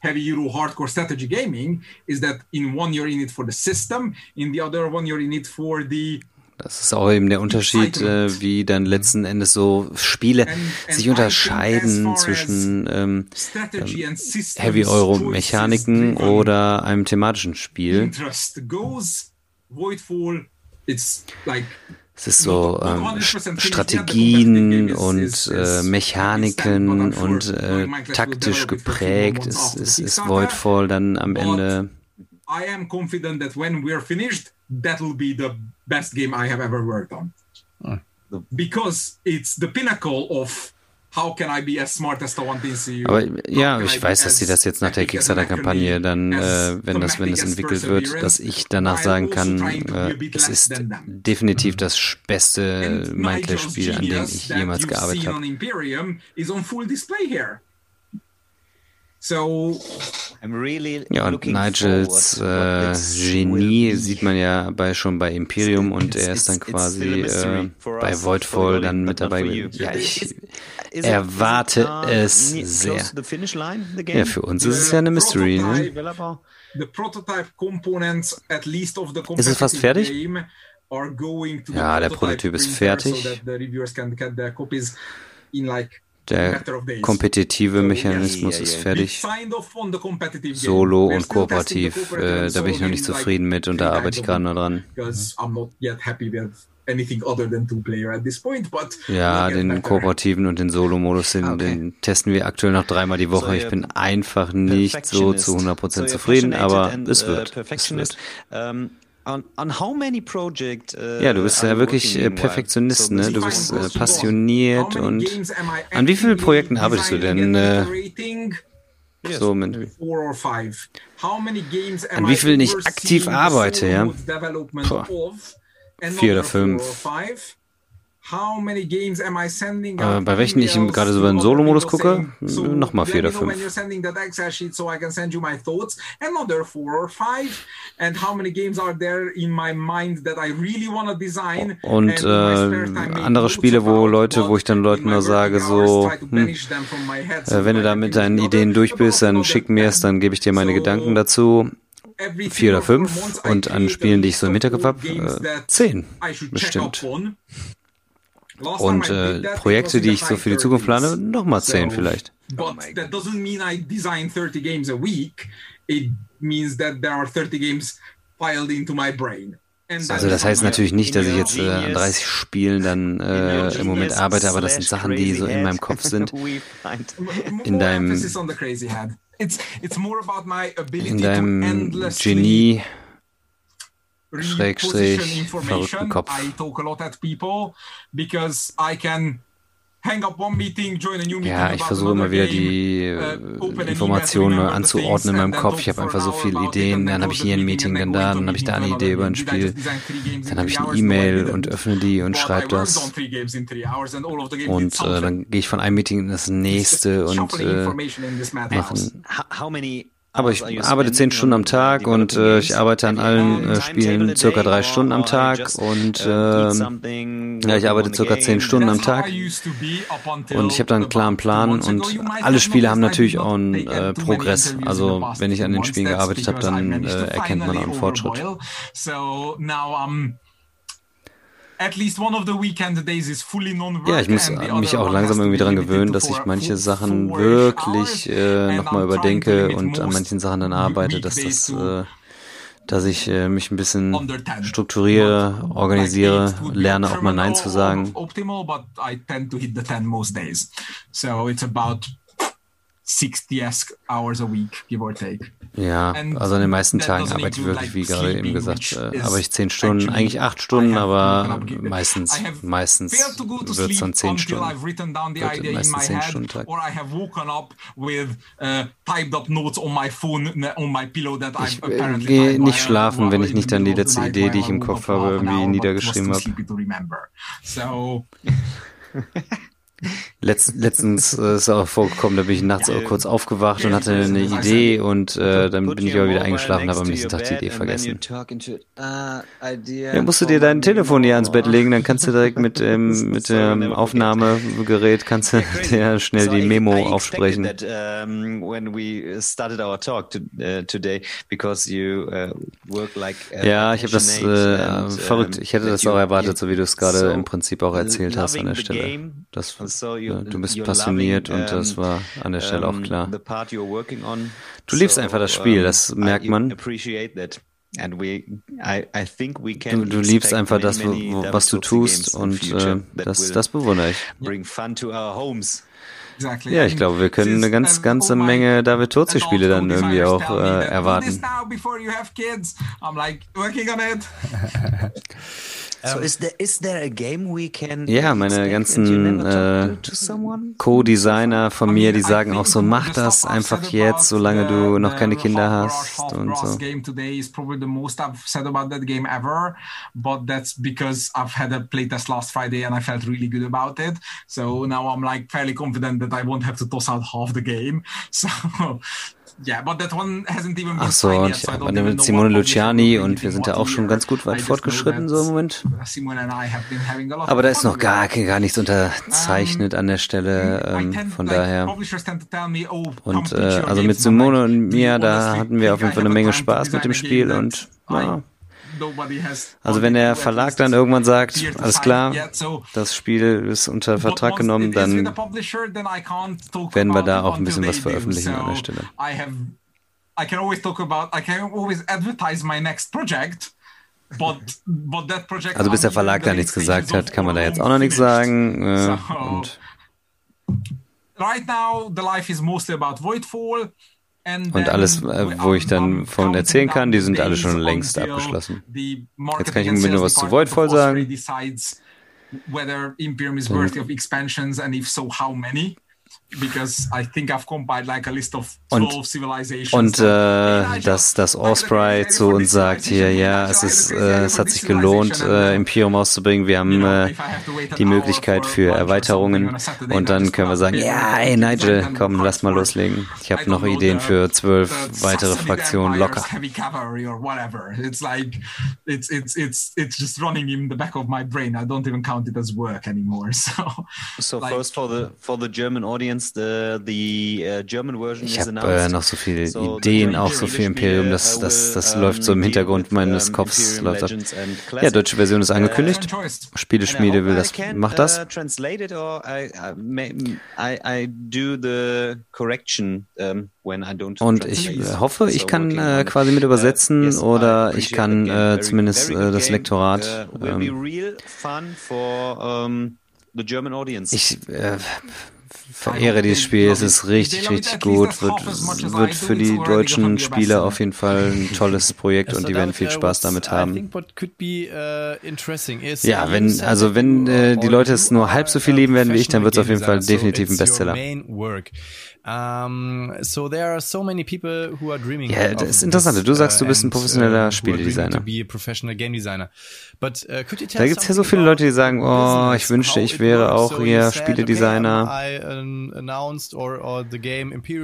heavy Euro hardcore strategy gaming is that in one you're in it for the system, in the other one you're in it for the das ist auch eben der Unterschied, äh, wie dann letzten Endes so Spiele sich unterscheiden zwischen ähm, ähm, Heavy Euro Mechaniken oder einem thematischen Spiel. Es ist so ähm, Strategien und äh, Mechaniken und äh, taktisch geprägt. Es, es ist Voidfall dann am Ende. I am confident that when we are finished, that will be the best game I have ever worked on. Oh. Because it's the pinnacle of How can I be as smart as the one thing you? Aber ja, ich weiß, dass sie das jetzt nach der Kickstarter-Kampagne dann, äh, wenn das, wenn das entwickelt wird, dass ich danach sagen also kann, äh, es ist definitiv das beste Minecraft-Spiel, an dem ich jemals gearbeitet habe. So, ja, und Nigels äh, Genie sieht man ja bei, schon bei Imperium und er ist dann quasi äh, bei Voidfall dann mit dabei. Ja, ich erwarte es sehr. Ja, für uns ist es ja eine Mystery. Ne? Ist es fast fertig? Ja, der Prototyp ist fertig. Der kompetitive Mechanismus ist fertig. Solo und kooperativ, äh, da bin ich noch nicht zufrieden mit und da arbeite ich gerade noch dran. Ja, den kooperativen und den Solo-Modus, den, den, testen wir aktuell noch dreimal die Woche. Ich bin einfach nicht so zu 100% zufrieden, aber es wird. Es wird. On, on how many project, uh, ja, du bist ja wirklich äh, Perfektionist, ne? Du bist äh, passioniert und an wie vielen Projekten arbeitest du denn? Äh,
So mit, an wie viel ich aktiv arbeite, ja? Puh. Vier oder fünf. Äh, bei welchen ich gerade so in Solo-Modus gucke, nochmal vier oder fünf. Und äh, andere Spiele, wo Leute, wo ich dann Leuten nur sage, so, hm, äh, wenn du da mit deinen Ideen durch bist, dann schick mir es, dann gebe ich dir meine Gedanken dazu. vier oder fünf und an Spielen, die ich so im Hinterkopf habe, äh, zehn bestimmt. Und äh, Projekte, die ich so für die Zukunft plane, nochmal zehn vielleicht. But that doesn't mean I design 30 games a week. It means that there are 30 games filed into my brain. Also das heißt natürlich nicht, dass ich jetzt äh, an 30 Spielen dann äh, im Moment arbeite, aber das sind Sachen, die so in meinem Kopf sind. In deinem, in deinem Genie Schrägstrich verrückten Kopf. Ja, ich versuche immer wieder die uh, Informationen anzuordnen in meinem Kopf. Ich habe einfach so viele Ideen. Dann habe ich hier ein Meeting, dann da, dann habe ich da eine Idee über ein Spiel. Dann habe ich eine E-Mail und öffne die und schreibe das. Und äh, dann gehe ich von einem Meeting in das nächste und äh, machen. Aber ich arbeite zehn Stunden am Tag und äh, ich arbeite an allen äh, Spielen circa drei Stunden am Tag und äh, ja, ich arbeite circa zehn Stunden am Tag und ich habe dann einen klaren Plan und alle Spiele haben natürlich auch einen äh, Progress. Also wenn ich an den Spielen gearbeitet habe, dann äh, erkennt man auch einen Fortschritt. Ja, ich muss mich auch langsam irgendwie daran gewöhnen, dass ich manche Sachen wirklich äh, nochmal überdenke und an manchen Sachen dann arbeite, dass das, äh, dass ich äh, mich ein bisschen strukturiere, organisiere, lerne auch mal Nein zu sagen. 60 hours a week, give or take. Ja, also an den meisten Tagen arbeite ich wirklich, wie gerade eben gesagt, äh, aber ich zehn Stunden, eigentlich acht Stunden, aber meistens, meistens wird es dann zehn Stunden. Wird meistens zehn Stunden Tag. Ich gehe nicht schlafen, wenn ich nicht dann die letzte Idee, die ich im Kopf habe, irgendwie niedergeschrieben habe. Letzt, letztens äh, ist auch vorgekommen, da bin ich nachts auch kurz aufgewacht und hatte eine Idee und äh, dann bin ich aber wieder eingeschlafen, habe am nächsten Tag die Idee vergessen. Ja, musst du dir dein Telefon hier ans Bett legen, dann kannst du direkt mit, ähm, mit dem Aufnahmegerät kannst du dir schnell die Memo aufsprechen. Ja, ich habe das äh, verrückt. Ich hätte das auch erwartet, so wie du es gerade im Prinzip auch erzählt hast an der Stelle. Das du bist passioniert und das war an der Stelle auch klar. Du liebst einfach das Spiel, das merkt man. Du, du liebst einfach das, was du tust und äh, das, das bewundere ich. Ja, ich glaube, wir können eine ganz, ganze Menge David Turzi-Spiele dann irgendwie auch äh, erwarten. So is there, is there a game we can ja, meine ganzen äh, Co-Designer von mir, die sagen auch so, mach das einfach jetzt, solange du noch keine Kinder hast und so. game today is probably the most I've said about that game ever, but that's because I've had a playtest last Friday and I felt really good about it. So now I'm like fairly confident that I won't have to toss out half the game. So Ach so, und ich arbeite mit Simone Luciani und wir sind ja auch schon ganz gut weit fortgeschritten so im Moment. Aber da ist noch gar, gar nichts unterzeichnet an der Stelle, ähm, von daher. Und äh, also mit Simone und mir, da hatten wir auf jeden Fall eine Menge Spaß mit dem Spiel und ja. Also wenn der Verlag dann irgendwann sagt, alles klar, das Spiel ist unter Vertrag genommen, dann werden wir da auch ein bisschen was veröffentlichen an der Stelle. I can always talk about, I can always advertise my next project. also bis der Verlag da nichts gesagt hat, kann man da jetzt auch noch nichts sagen. Äh, right now, the life is mostly about Voidfall. Und alles, äh, wo ich dann von erzählen kann, die sind alle schon längst abgeschlossen. Jetzt kann ich irgendwie nur was zu Voidfall sagen. Und, und äh, dass das Osprey zu uns sagt hier, ja, es ist, äh, es hat sich gelohnt, äh, Imperium auszubringen. Wir haben äh, die Möglichkeit für Erweiterungen und dann können wir sagen, ja, ey Nigel, komm, lass mal loslegen. Ich habe noch Ideen für zwölf weitere Fraktionen locker.
It's it's it's it's just running in the back of my brain. I don't even count it as work anymore. So,
so like, first for the for the German audience, the the uh, German version
ich habe äh, noch so viele so Ideen, auch so viel Imperium, das das das läuft so im Hintergrund meines Kopfs läuft ab. Ja, deutsche Version ist angekündigt. Spieleschmiede will das, macht das. Uh, um. Und ich hoffe, ich kann äh, quasi mit übersetzen uh, oder ich kann äh, zumindest äh, das Lektorat. Ähm, ich äh, verehre dieses Spiel. Es ist richtig, richtig gut. Wird, wird für die deutschen Spieler auf jeden Fall ein tolles Projekt und die werden viel Spaß damit haben. Ja, wenn, also wenn äh, die Leute es nur halb so viel lieben werden wie ich, dann wird es auf jeden Fall definitiv ein Bestseller. Um, so there are so many people who are dreaming. Ja, das ist interessant. Du sagst, du bist ein uh, professioneller uh, Spieledesigner. But, uh, da gibt's ja so viele Leute, die sagen, oh, ich wünschte, ich wäre auch hier Spieledesigner.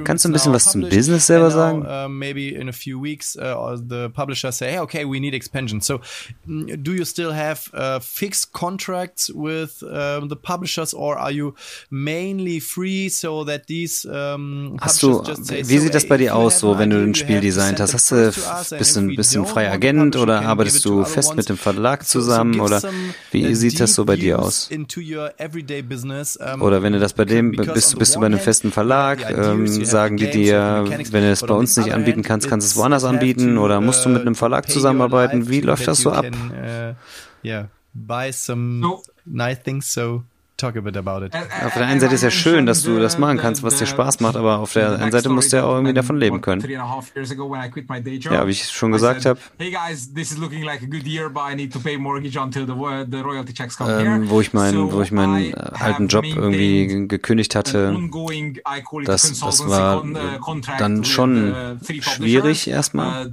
Kannst du ein bisschen was zum Business selber sagen? Maybe in a few weeks, the publisher say, hey, okay, we need expansion. So, mm, do you still have fixed contracts with the publishers, or are you mainly free so that these ähm, hast du, wie sieht das bei dir aus, so wenn du ein Spiel designt hast? Hast du, bist du ein bisschen freier Agent oder arbeitest du fest mit dem Verlag zusammen oder wie sieht das so bei dir aus? Oder wenn du das bei dem, bist, bist du bei einem festen Verlag, ähm, sagen die dir, wenn du es bei uns nicht anbieten kannst, kannst du es woanders anbieten oder musst du mit einem Verlag zusammenarbeiten? Wie läuft das so ab? Yeah, buy some nice things so talk a bit about it. Auf der einen Seite ist ja schön, dass du das machen kannst, was dir Spaß macht, aber auf der anderen Seite musst du ja auch irgendwie davon leben können. Ja, wie ich schon gesagt habe. Ähm, wo ich meinen, wo ich meinen alten Job irgendwie gekündigt hatte, das, das war dann schon schwierig erstmal.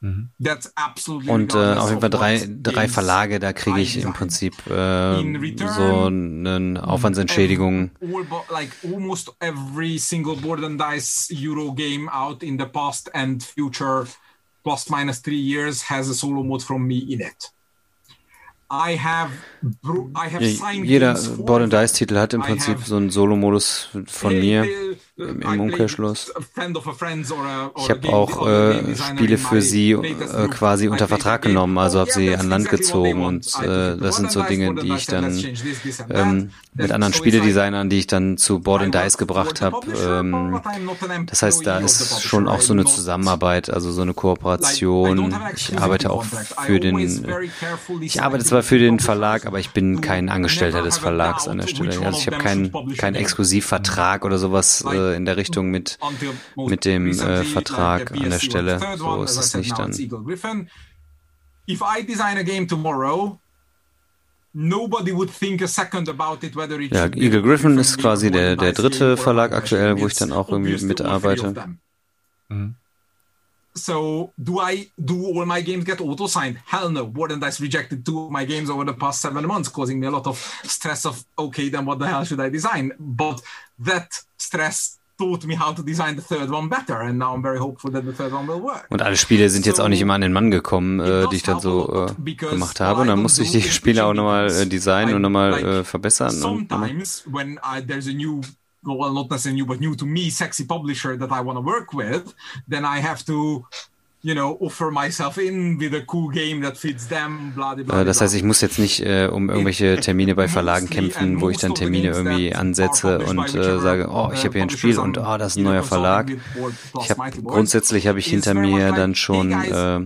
Und äh, auf jeden Fall drei, drei Verlage, da kriege ich im Prinzip äh, so eine Aufwandsentschädigung. Like almost every single board and dice Euro game out in the past and future plus minus three years has a solo mode from me in it. Jeder Board and Dice Titel hat im Prinzip so einen Solo-Modus von mir im, im Umkehrschluss. Ich habe auch äh, Spiele für sie äh, quasi unter Vertrag genommen, also habe sie an Land gezogen und äh, das sind so Dinge, die ich dann ähm, mit anderen Spieledesignern, die ich dann zu Board and Dice gebracht habe. Ähm, das heißt, da ist schon auch so eine Zusammenarbeit, also so eine Kooperation. Ich arbeite auch für den, ich arbeite zwar für den Verlag, aber ich bin kein Angestellter des Verlags an der Stelle. Also ich habe keinen keinen Exklusivvertrag oder sowas äh, in der Richtung mit mit dem äh, Vertrag an der Stelle. So ist es nicht dann. If I design a game tomorrow, Nobody would think a second about it, whether it ja, Eagle Griffin ist quasi der, der dritte Verlag aktuell, wo ich dann auch irgendwie mitarbeite. Mhm. So, do I do all my games get auto signed? Hell no. War than Dice rejected two of my games over the past seven months, causing me a lot of stress of okay, then what the hell should I design? But that stress taught me how to design the third one better and now I'm very hopeful that the third one will work. Und alle Spiele sind jetzt auch nicht immer an den Mann gekommen, äh, die ich dann so äh, gemacht habe. Und dann musste ich die Spiele auch nochmal äh, designen und nochmal äh, verbessern. Sometimes when I, there's a new well, not necessarily new, but new to me, sexy publisher that I want to work with, then I have to
you know, offer myself in with a cool game that fits them, bla, bla, bla.
Das heißt, ich muss jetzt nicht äh, um irgendwelche Termine bei Verlagen kämpfen, wo ich dann Termine irgendwie ansetze und äh, sage, oh, ich habe hier ein Spiel und oh, das ist ein neuer Verlag. Ich hab, grundsätzlich habe ich hinter mir dann schon äh,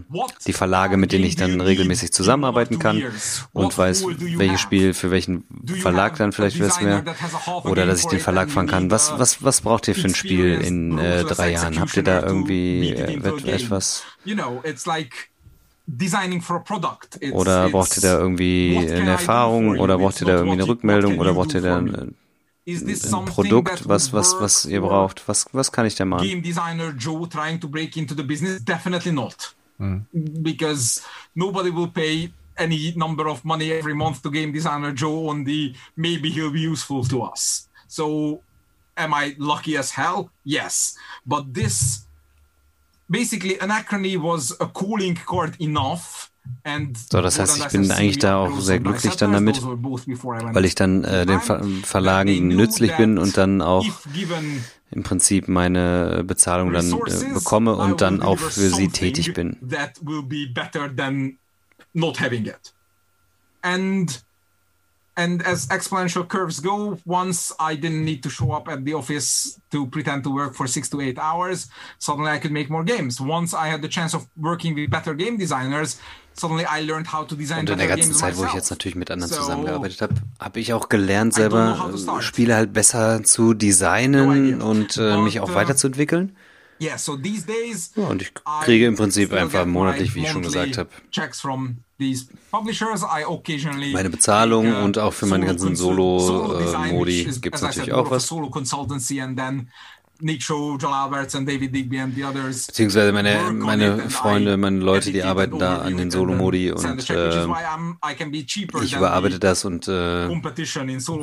die Verlage, mit denen ich dann regelmäßig zusammenarbeiten kann und weiß, welches Spiel für welchen Verlag dann vielleicht wäre oder dass ich den Verlag fragen kann. Was was was braucht ihr für ein Spiel in äh, drei Jahren? Habt ihr da irgendwie äh, etwas
you know, it's like designing for a product.
It's, oder braucht ihr da irgendwie eine Erfahrung oder braucht ihr da irgendwie eine Rückmeldung oder braucht ihr da ein, ein Produkt, was, was, was ihr braucht? Was, was kann ich da machen?
Game designer Joe trying to break into the business? Definitely not. Hm. Because nobody will pay any number of money every month to game designer Joe on the maybe he'll be useful to us. So am I lucky as hell? Yes. But this basically Anachrony was a cooling chord enough
so, das heißt, ich bin eigentlich da auch sehr glücklich dann damit, weil ich dann äh, den Ver Verlagen nützlich bin und dann auch im Prinzip meine Bezahlung dann äh, bekomme und dann auch für sie tätig bin.
And and as exponential curves go, once I didn't need to show up at the office to pretend to work for six to eight hours, suddenly I could make more games. Once I had the chance of working with better game designers, suddenly I learned how to design
Und in der ganzen Zeit, wo ich jetzt natürlich mit anderen zusammengearbeitet habe, habe ich auch gelernt, selber Spiele halt besser zu designen no und äh, mich auch uh, weiterzuentwickeln.
Yeah, so days,
ja, und ich kriege im Prinzip einfach monatlich, wie ich schon gesagt habe, meine Bezahlung und auch für meine ganzen Solo-Modi gibt es natürlich auch was. Beziehungsweise meine, meine Freunde, meine Leute, die arbeiten da an den Solo-Modi und äh, ich überarbeite das und äh,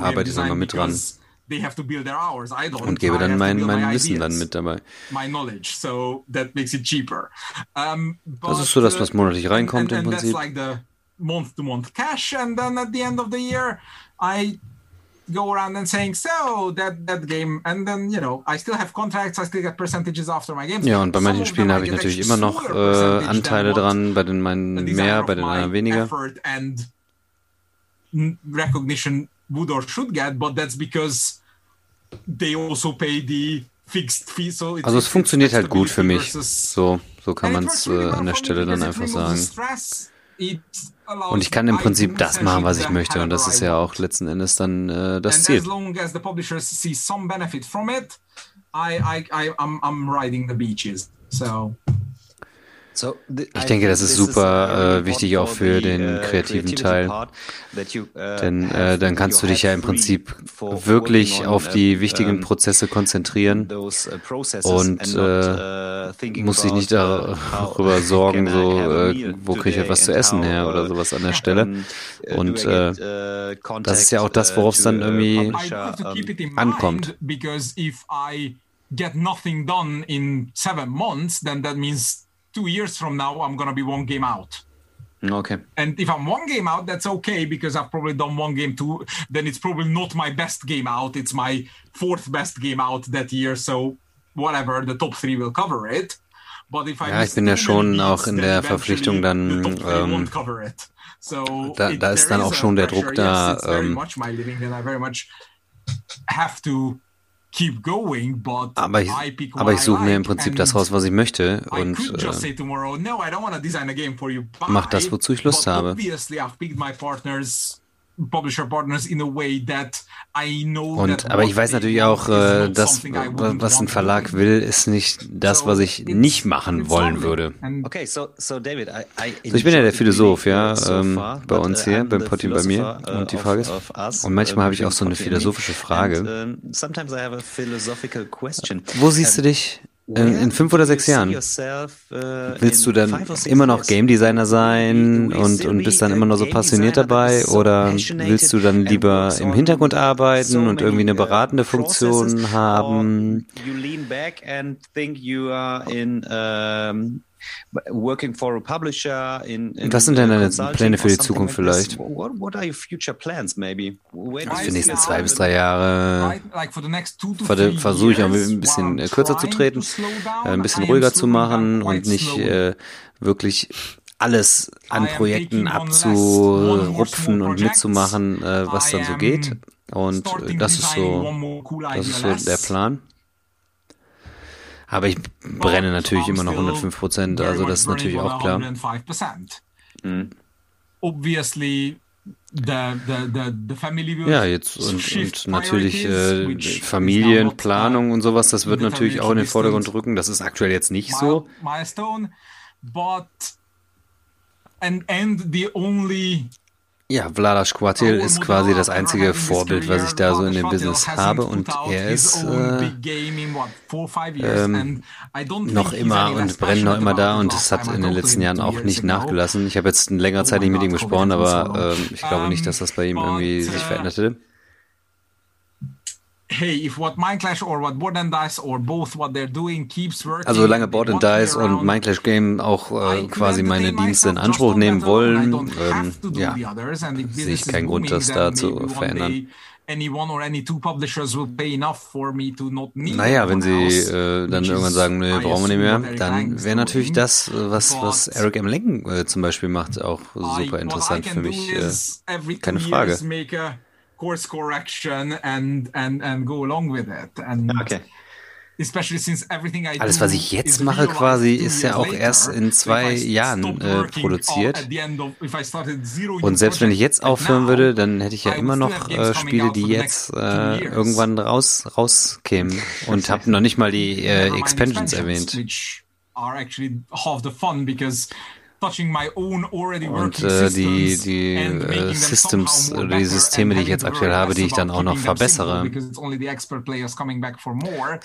arbeite da mal mit dran und gebe dann mein, mein Wissen dann mit dabei. Das ist so das, was monatlich reinkommt im Prinzip. month to month cash and then at the end of the year I go around and saying so that that game and then you know I still have contracts I still get percentages after my games. Ja und bei manchen Spielen habe ich natürlich immer noch äh, Anteile dran, bei den meinen mehr, bei den anderen weniger.
recognition would or should get, but that's because they also pay the fixed fee. So
also es funktioniert halt gut für mich. So, so kann man es äh, an der Stelle dann einfach sagen. Und ich kann im Prinzip das machen, was ich möchte. Und das ist ja auch letzten Endes dann äh, das Ziel. I, I, I, I'm, I'm riding the beaches. So. Ich denke, das ist super äh, wichtig auch für den uh, kreativen Teil, uh, denn äh, dann kannst du dich ja im Prinzip wirklich auf die wichtigen Prozesse konzentrieren und äh, musst dich nicht darüber sorgen, so äh, wo kriege ich etwas zu essen her oder sowas an der Stelle. Und äh, das ist ja auch das, worauf es dann irgendwie ankommt. Get nothing done in seven months, then that means two years from now, I'm gonna be one game out. Okay.
And if I'm one game out, that's okay because I've probably done one game too. Then it's probably not my best game out. It's my fourth best game out that year. So whatever, the top three will cover it. But if I
ja, ich bin ja schon auch in der Verpflichtung dann. Ähm, so da, da ist dann auch schon der Druck da. Ähm,
have to
aber ich, aber ich suche mir im Prinzip das raus, was ich möchte und äh, mach das, wozu ich Lust habe. Und, aber ich weiß natürlich auch, äh, dass, was ein Verlag will, ist nicht das, was ich nicht machen wollen würde. Okay, so, so David, I, I so ich bin ja der Philosoph, ja, ähm, bei uns uh, hier, beim Potti bei mir. Uh, und die Frage ist, und manchmal habe ich auch so eine philosophische Frage. Wo siehst du dich in, in fünf oder sechs Jahren willst du dann immer noch Game Designer sein und, und bist dann immer noch so passioniert dabei oder willst du dann lieber im Hintergrund arbeiten und irgendwie eine beratende Funktion haben? Working for a publisher in, in Was sind denn deine Pläne für die Zukunft like vielleicht? What, what are your future plans maybe? Für die nächsten zwei bis drei Jahre versuche ich auch ein bisschen kürzer zu treten, äh, ein bisschen ruhiger zu machen und nicht äh, wirklich alles an Projekten abzurupfen und mitzumachen, äh, was dann so geht. Und das ist so, das ist so der Plan. Aber ich brenne natürlich immer noch 105 Prozent, also das ist natürlich auch klar. Mhm. Ja, jetzt und, und natürlich äh, Familienplanung und sowas, das wird natürlich auch in den Vordergrund rücken. Das ist aktuell jetzt nicht so. And, and the only ja, Vladas Quartil ist quasi das einzige Vorbild, was ich da so in dem Business habe und er ist äh, ähm, noch immer und brennt noch immer da und es hat in den letzten Jahren auch nicht nachgelassen. Ich habe jetzt eine längere Zeit nicht mit ihm gesprochen, aber äh, ich glaube nicht, dass das bei ihm irgendwie sich verändert hätte hey, if what Mindclash or what Board and Dice or both what they're doing keeps working. Also solange Board and Dice und Mindclash Game auch äh, quasi meine Dienste in Anspruch nehmen wollen, ähm, ja, sehe ich keinen Grund, das da zu verändern. Naja, wenn sie äh, dann irgendwann sagen, nee, brauchen wir nicht mehr, dann wäre natürlich das, äh, was, was Eric M. Lenken äh, zum Beispiel macht, auch super interessant für mich. Äh, keine Frage course correction and and and go along with it. And okay. Alles, was ich jetzt mache, quasi, ist ja auch erst in zwei Jahren äh, produziert. Und selbst wenn ich jetzt aufhören würde, dann hätte ich ja immer noch äh, Spiele, die jetzt äh, irgendwann raus rauskämen. Und habe noch nicht mal die äh, Expansions erwähnt. Und äh, die, die äh, Systems die Systeme, die ich jetzt aktuell habe, die ich dann auch noch verbessere. Das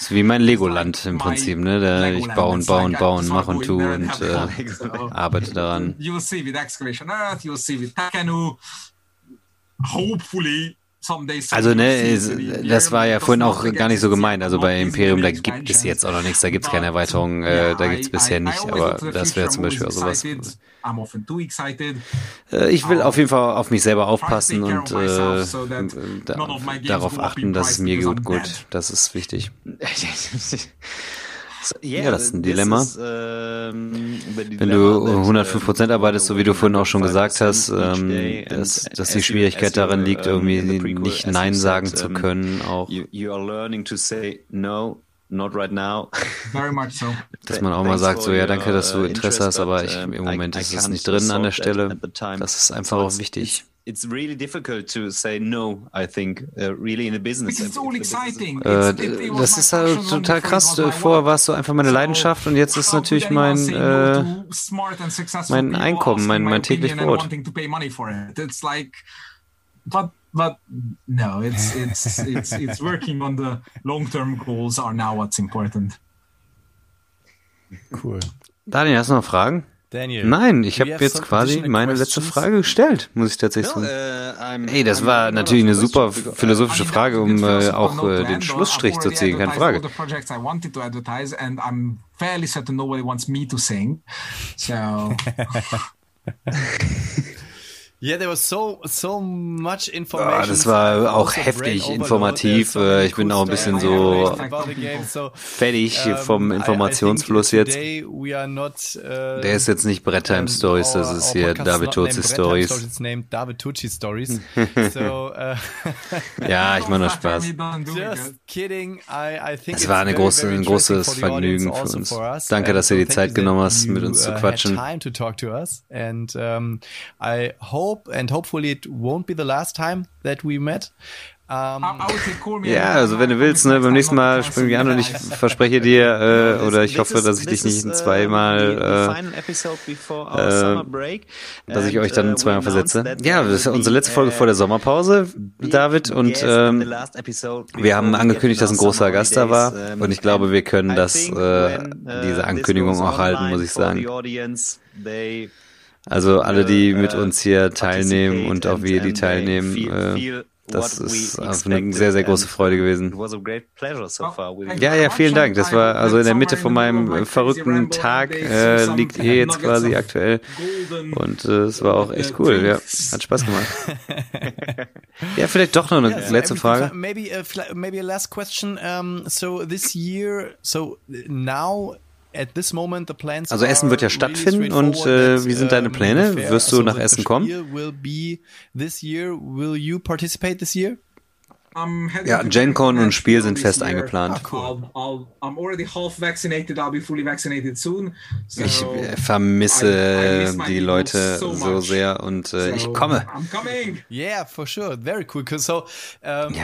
ist wie mein Legoland im Prinzip, ne? Da ich baue und baue und baue und mache und tue und äh, arbeite daran. Hopefully also ne, das war ja vorhin auch gar nicht so gemeint. Also bei Imperium, da gibt es jetzt auch noch nichts, da gibt es keine Erweiterung, äh, da gibt es bisher nicht, aber das wäre zum Beispiel auch sowas. Äh, ich will auf jeden Fall auf mich selber aufpassen und äh, da, darauf achten, dass es mir gut gut. Das ist wichtig. Ja, das ist ein Dilemma. Ähm, Wenn du 105 Prozent arbeitest, so wie du vorhin auch schon gesagt hast, ähm, dass, dass die Schwierigkeit darin liegt, irgendwie nicht Nein sagen zu können, auch. Not right now. Very much so. Dass man auch mal sagt, so ja, danke, dass du uh, Interesse hast, aber ich, im Moment ist es nicht drin an der Stelle. Das ist einfach auch wichtig it's really difficult to say no, I think, uh, really in a business. It's all exciting. Äh, das ist halt total krass. Vorher war es so einfach meine Leidenschaft und jetzt ist natürlich mein äh, mein Einkommen, mein mein täglich Brot.
But but no, it's it's it's it's working on the long term goals are now what's important.
Cool.
Daniel, hast du noch Fragen? Daniel. Nein, ich habe jetzt quasi meine letzte Frage gestellt, muss ich tatsächlich sagen. Uh, Ey, das war natürlich eine super philosophische Frage, um äh, auch äh, den Schlussstrich zu ziehen, keine Frage.
Yeah, there was so so much information.
Ah, das war auch heftig informativ. Äh, ich bin auch ein bisschen so fertig vom Informationsfluss jetzt. Uh, Der ist jetzt nicht Brett Time Stories, das ist hier David Tucci Stories.
David Tucci Stories.
ja, ich mache nur Spaß. Es war eine große, ein großes Vergnügen für uns. Danke, dass du die Zeit genommen hast, mit uns zu uh, quatschen.
Hope and hopefully it won't be the last time that we met.
Um, ja, also wenn du willst, ne, beim nächsten Mal springen wir an und ich verspreche dir, äh, oder ich hoffe, dass ich dich nicht zweimal, äh, äh, dass ich euch dann zweimal versetze. Ja, das ist unsere letzte Folge vor der Sommerpause, David, und ähm, wir haben angekündigt, dass ein großer Gast da war und ich glaube, wir können das, äh, diese Ankündigung auch halten, muss ich sagen. Also alle, die mit uns hier teilnehmen und auch wir, die teilnehmen, äh, Das ist eine sehr, sehr große Freude gewesen. Ja, ja, vielen Dank. Das war also in der Mitte von meinem verrückten Tag äh, liegt ihr jetzt quasi aktuell. Und äh, es war auch echt cool. Ja, hat Spaß gemacht. ja, vielleicht doch noch eine letzte Frage.
Maybe, uh, maybe a last question. Um, so this year, so now
also Essen wird ja stattfinden und äh, wie sind deine Pläne? Wirst du nach Essen kommen? Ja, GenCon und Spiel sind fest eingeplant. Ich vermisse die Leute so sehr und äh, ich komme.
Yeah, for sure. Very cool. So, um,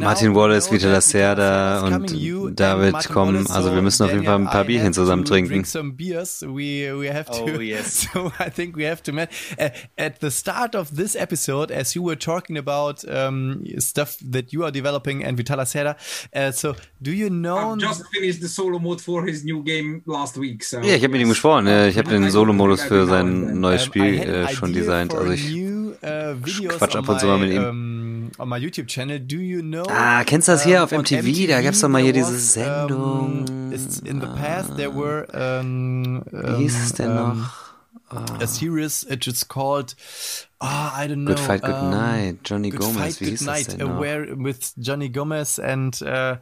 Martin Wallace, Vita Lacerda und David kommen. Also wir müssen auf jeden Fall ein paar Bierchen zusammen trinken.
Oh yes. So I think we have to. Uh, at the start of this episode, as you were talking about um, stuff that that you are developing and Vitala Serra. Uh, so, do you know?
I've just finished the solo mode for his new game last week. So.
Ja, ich habe mit ihm gesprochen. Ich habe den Solo-Modus für sein neues Spiel äh, schon designt. Also ich uh, quatsch ab und zu mal mit ihm.
on my YouTube channel. Do you know?
Ah, kennst du das hier auf MTV? MTV? Da gab's doch mal hier diese Sendung.
Um, in the past there were. Um,
Wie hieß es denn noch?
A series, it's called Ah, oh, I don't know.
Good Fight, Good um, Night, Johnny Good Gomez. Fight,
Wie hieß Good Night, das denn noch? Where, with Johnny Gomez and uh,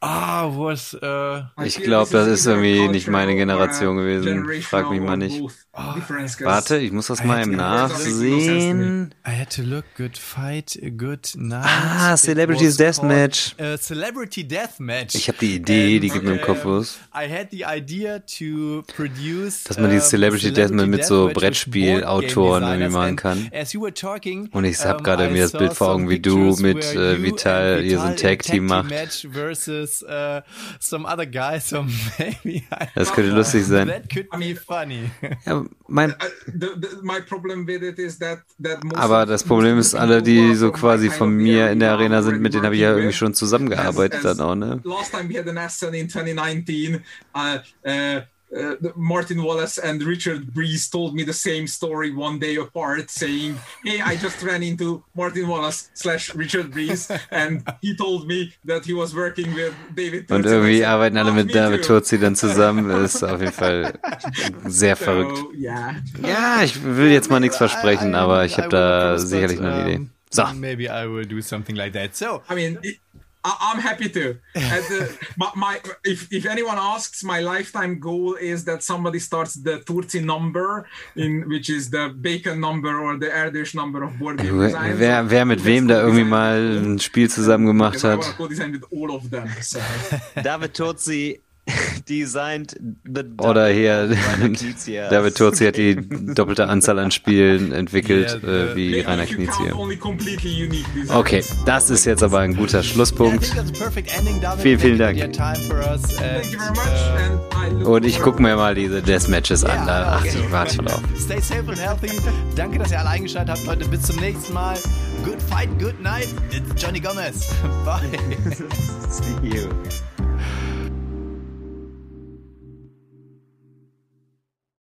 ah, was? Uh,
ich glaube, das ist irgendwie nicht meine Generation gewesen. Frag mich mal nicht. Oh, warte, ich muss das mal im Nachsehen.
I had to look. Good Fight, Good Night.
Ah, Celebrities Deathmatch.
Uh, Celebrity Deathmatch.
Ich habe die Idee, die geht mir im Kopf los.
I had the idea to produce.
Dass man dieses Celebrity Deathmatch mit so Brettspielautoren irgendwie machen kann kann. Und ich habe gerade mir das Bild vor Augen, wie du mit äh, Vital hier so ein Tag-Team macht. Uh, das könnte lustig sein. Ja, mein Aber das Problem ist, alle, die so quasi von mir in der Arena sind, mit denen habe ich ja irgendwie schon zusammengearbeitet dann auch, ne? Last time we had an in 2019, uh, Martin Wallace and Richard Breeze told me the same story one day apart, saying, "Hey, I just ran into Martin Wallace slash Richard Breeze, and he told me that he was working with David." Und irgendwie arbeiten alle mit David Turzi dann zusammen. Ist auf jeden Fall sehr so, verrückt. Yeah. Ja, ich will jetzt mal nichts versprechen, aber ich habe da sicherlich noch eine Idee. So.
Maybe I will do something like that. So,
I mean. It, I'm happy to. Uh, my, my, if, if anyone asks, my lifetime goal is that somebody starts the Turzi number, in which is the bacon number or the Erdish number of board game
designs. Wer, wer mit wem da irgendwie mal ein Spiel zusammen gemacht hat. David Turzi designed Oder hier, David Turzi hat die doppelte Anzahl an Spielen entwickelt, yeah, äh, wie Rainer Knizia. Okay, das ist jetzt aber ein guter Schlusspunkt. Vielen, vielen Dank. Und ich gucke mir mal diese Deathmatches an, da achte ich warte drauf.
Stay safe and healthy. Danke, dass ihr alle eingeschaltet habt, Leute. Bis zum nächsten Mal. Good fight, good night. It's Johnny Gomez. Bye.
See you.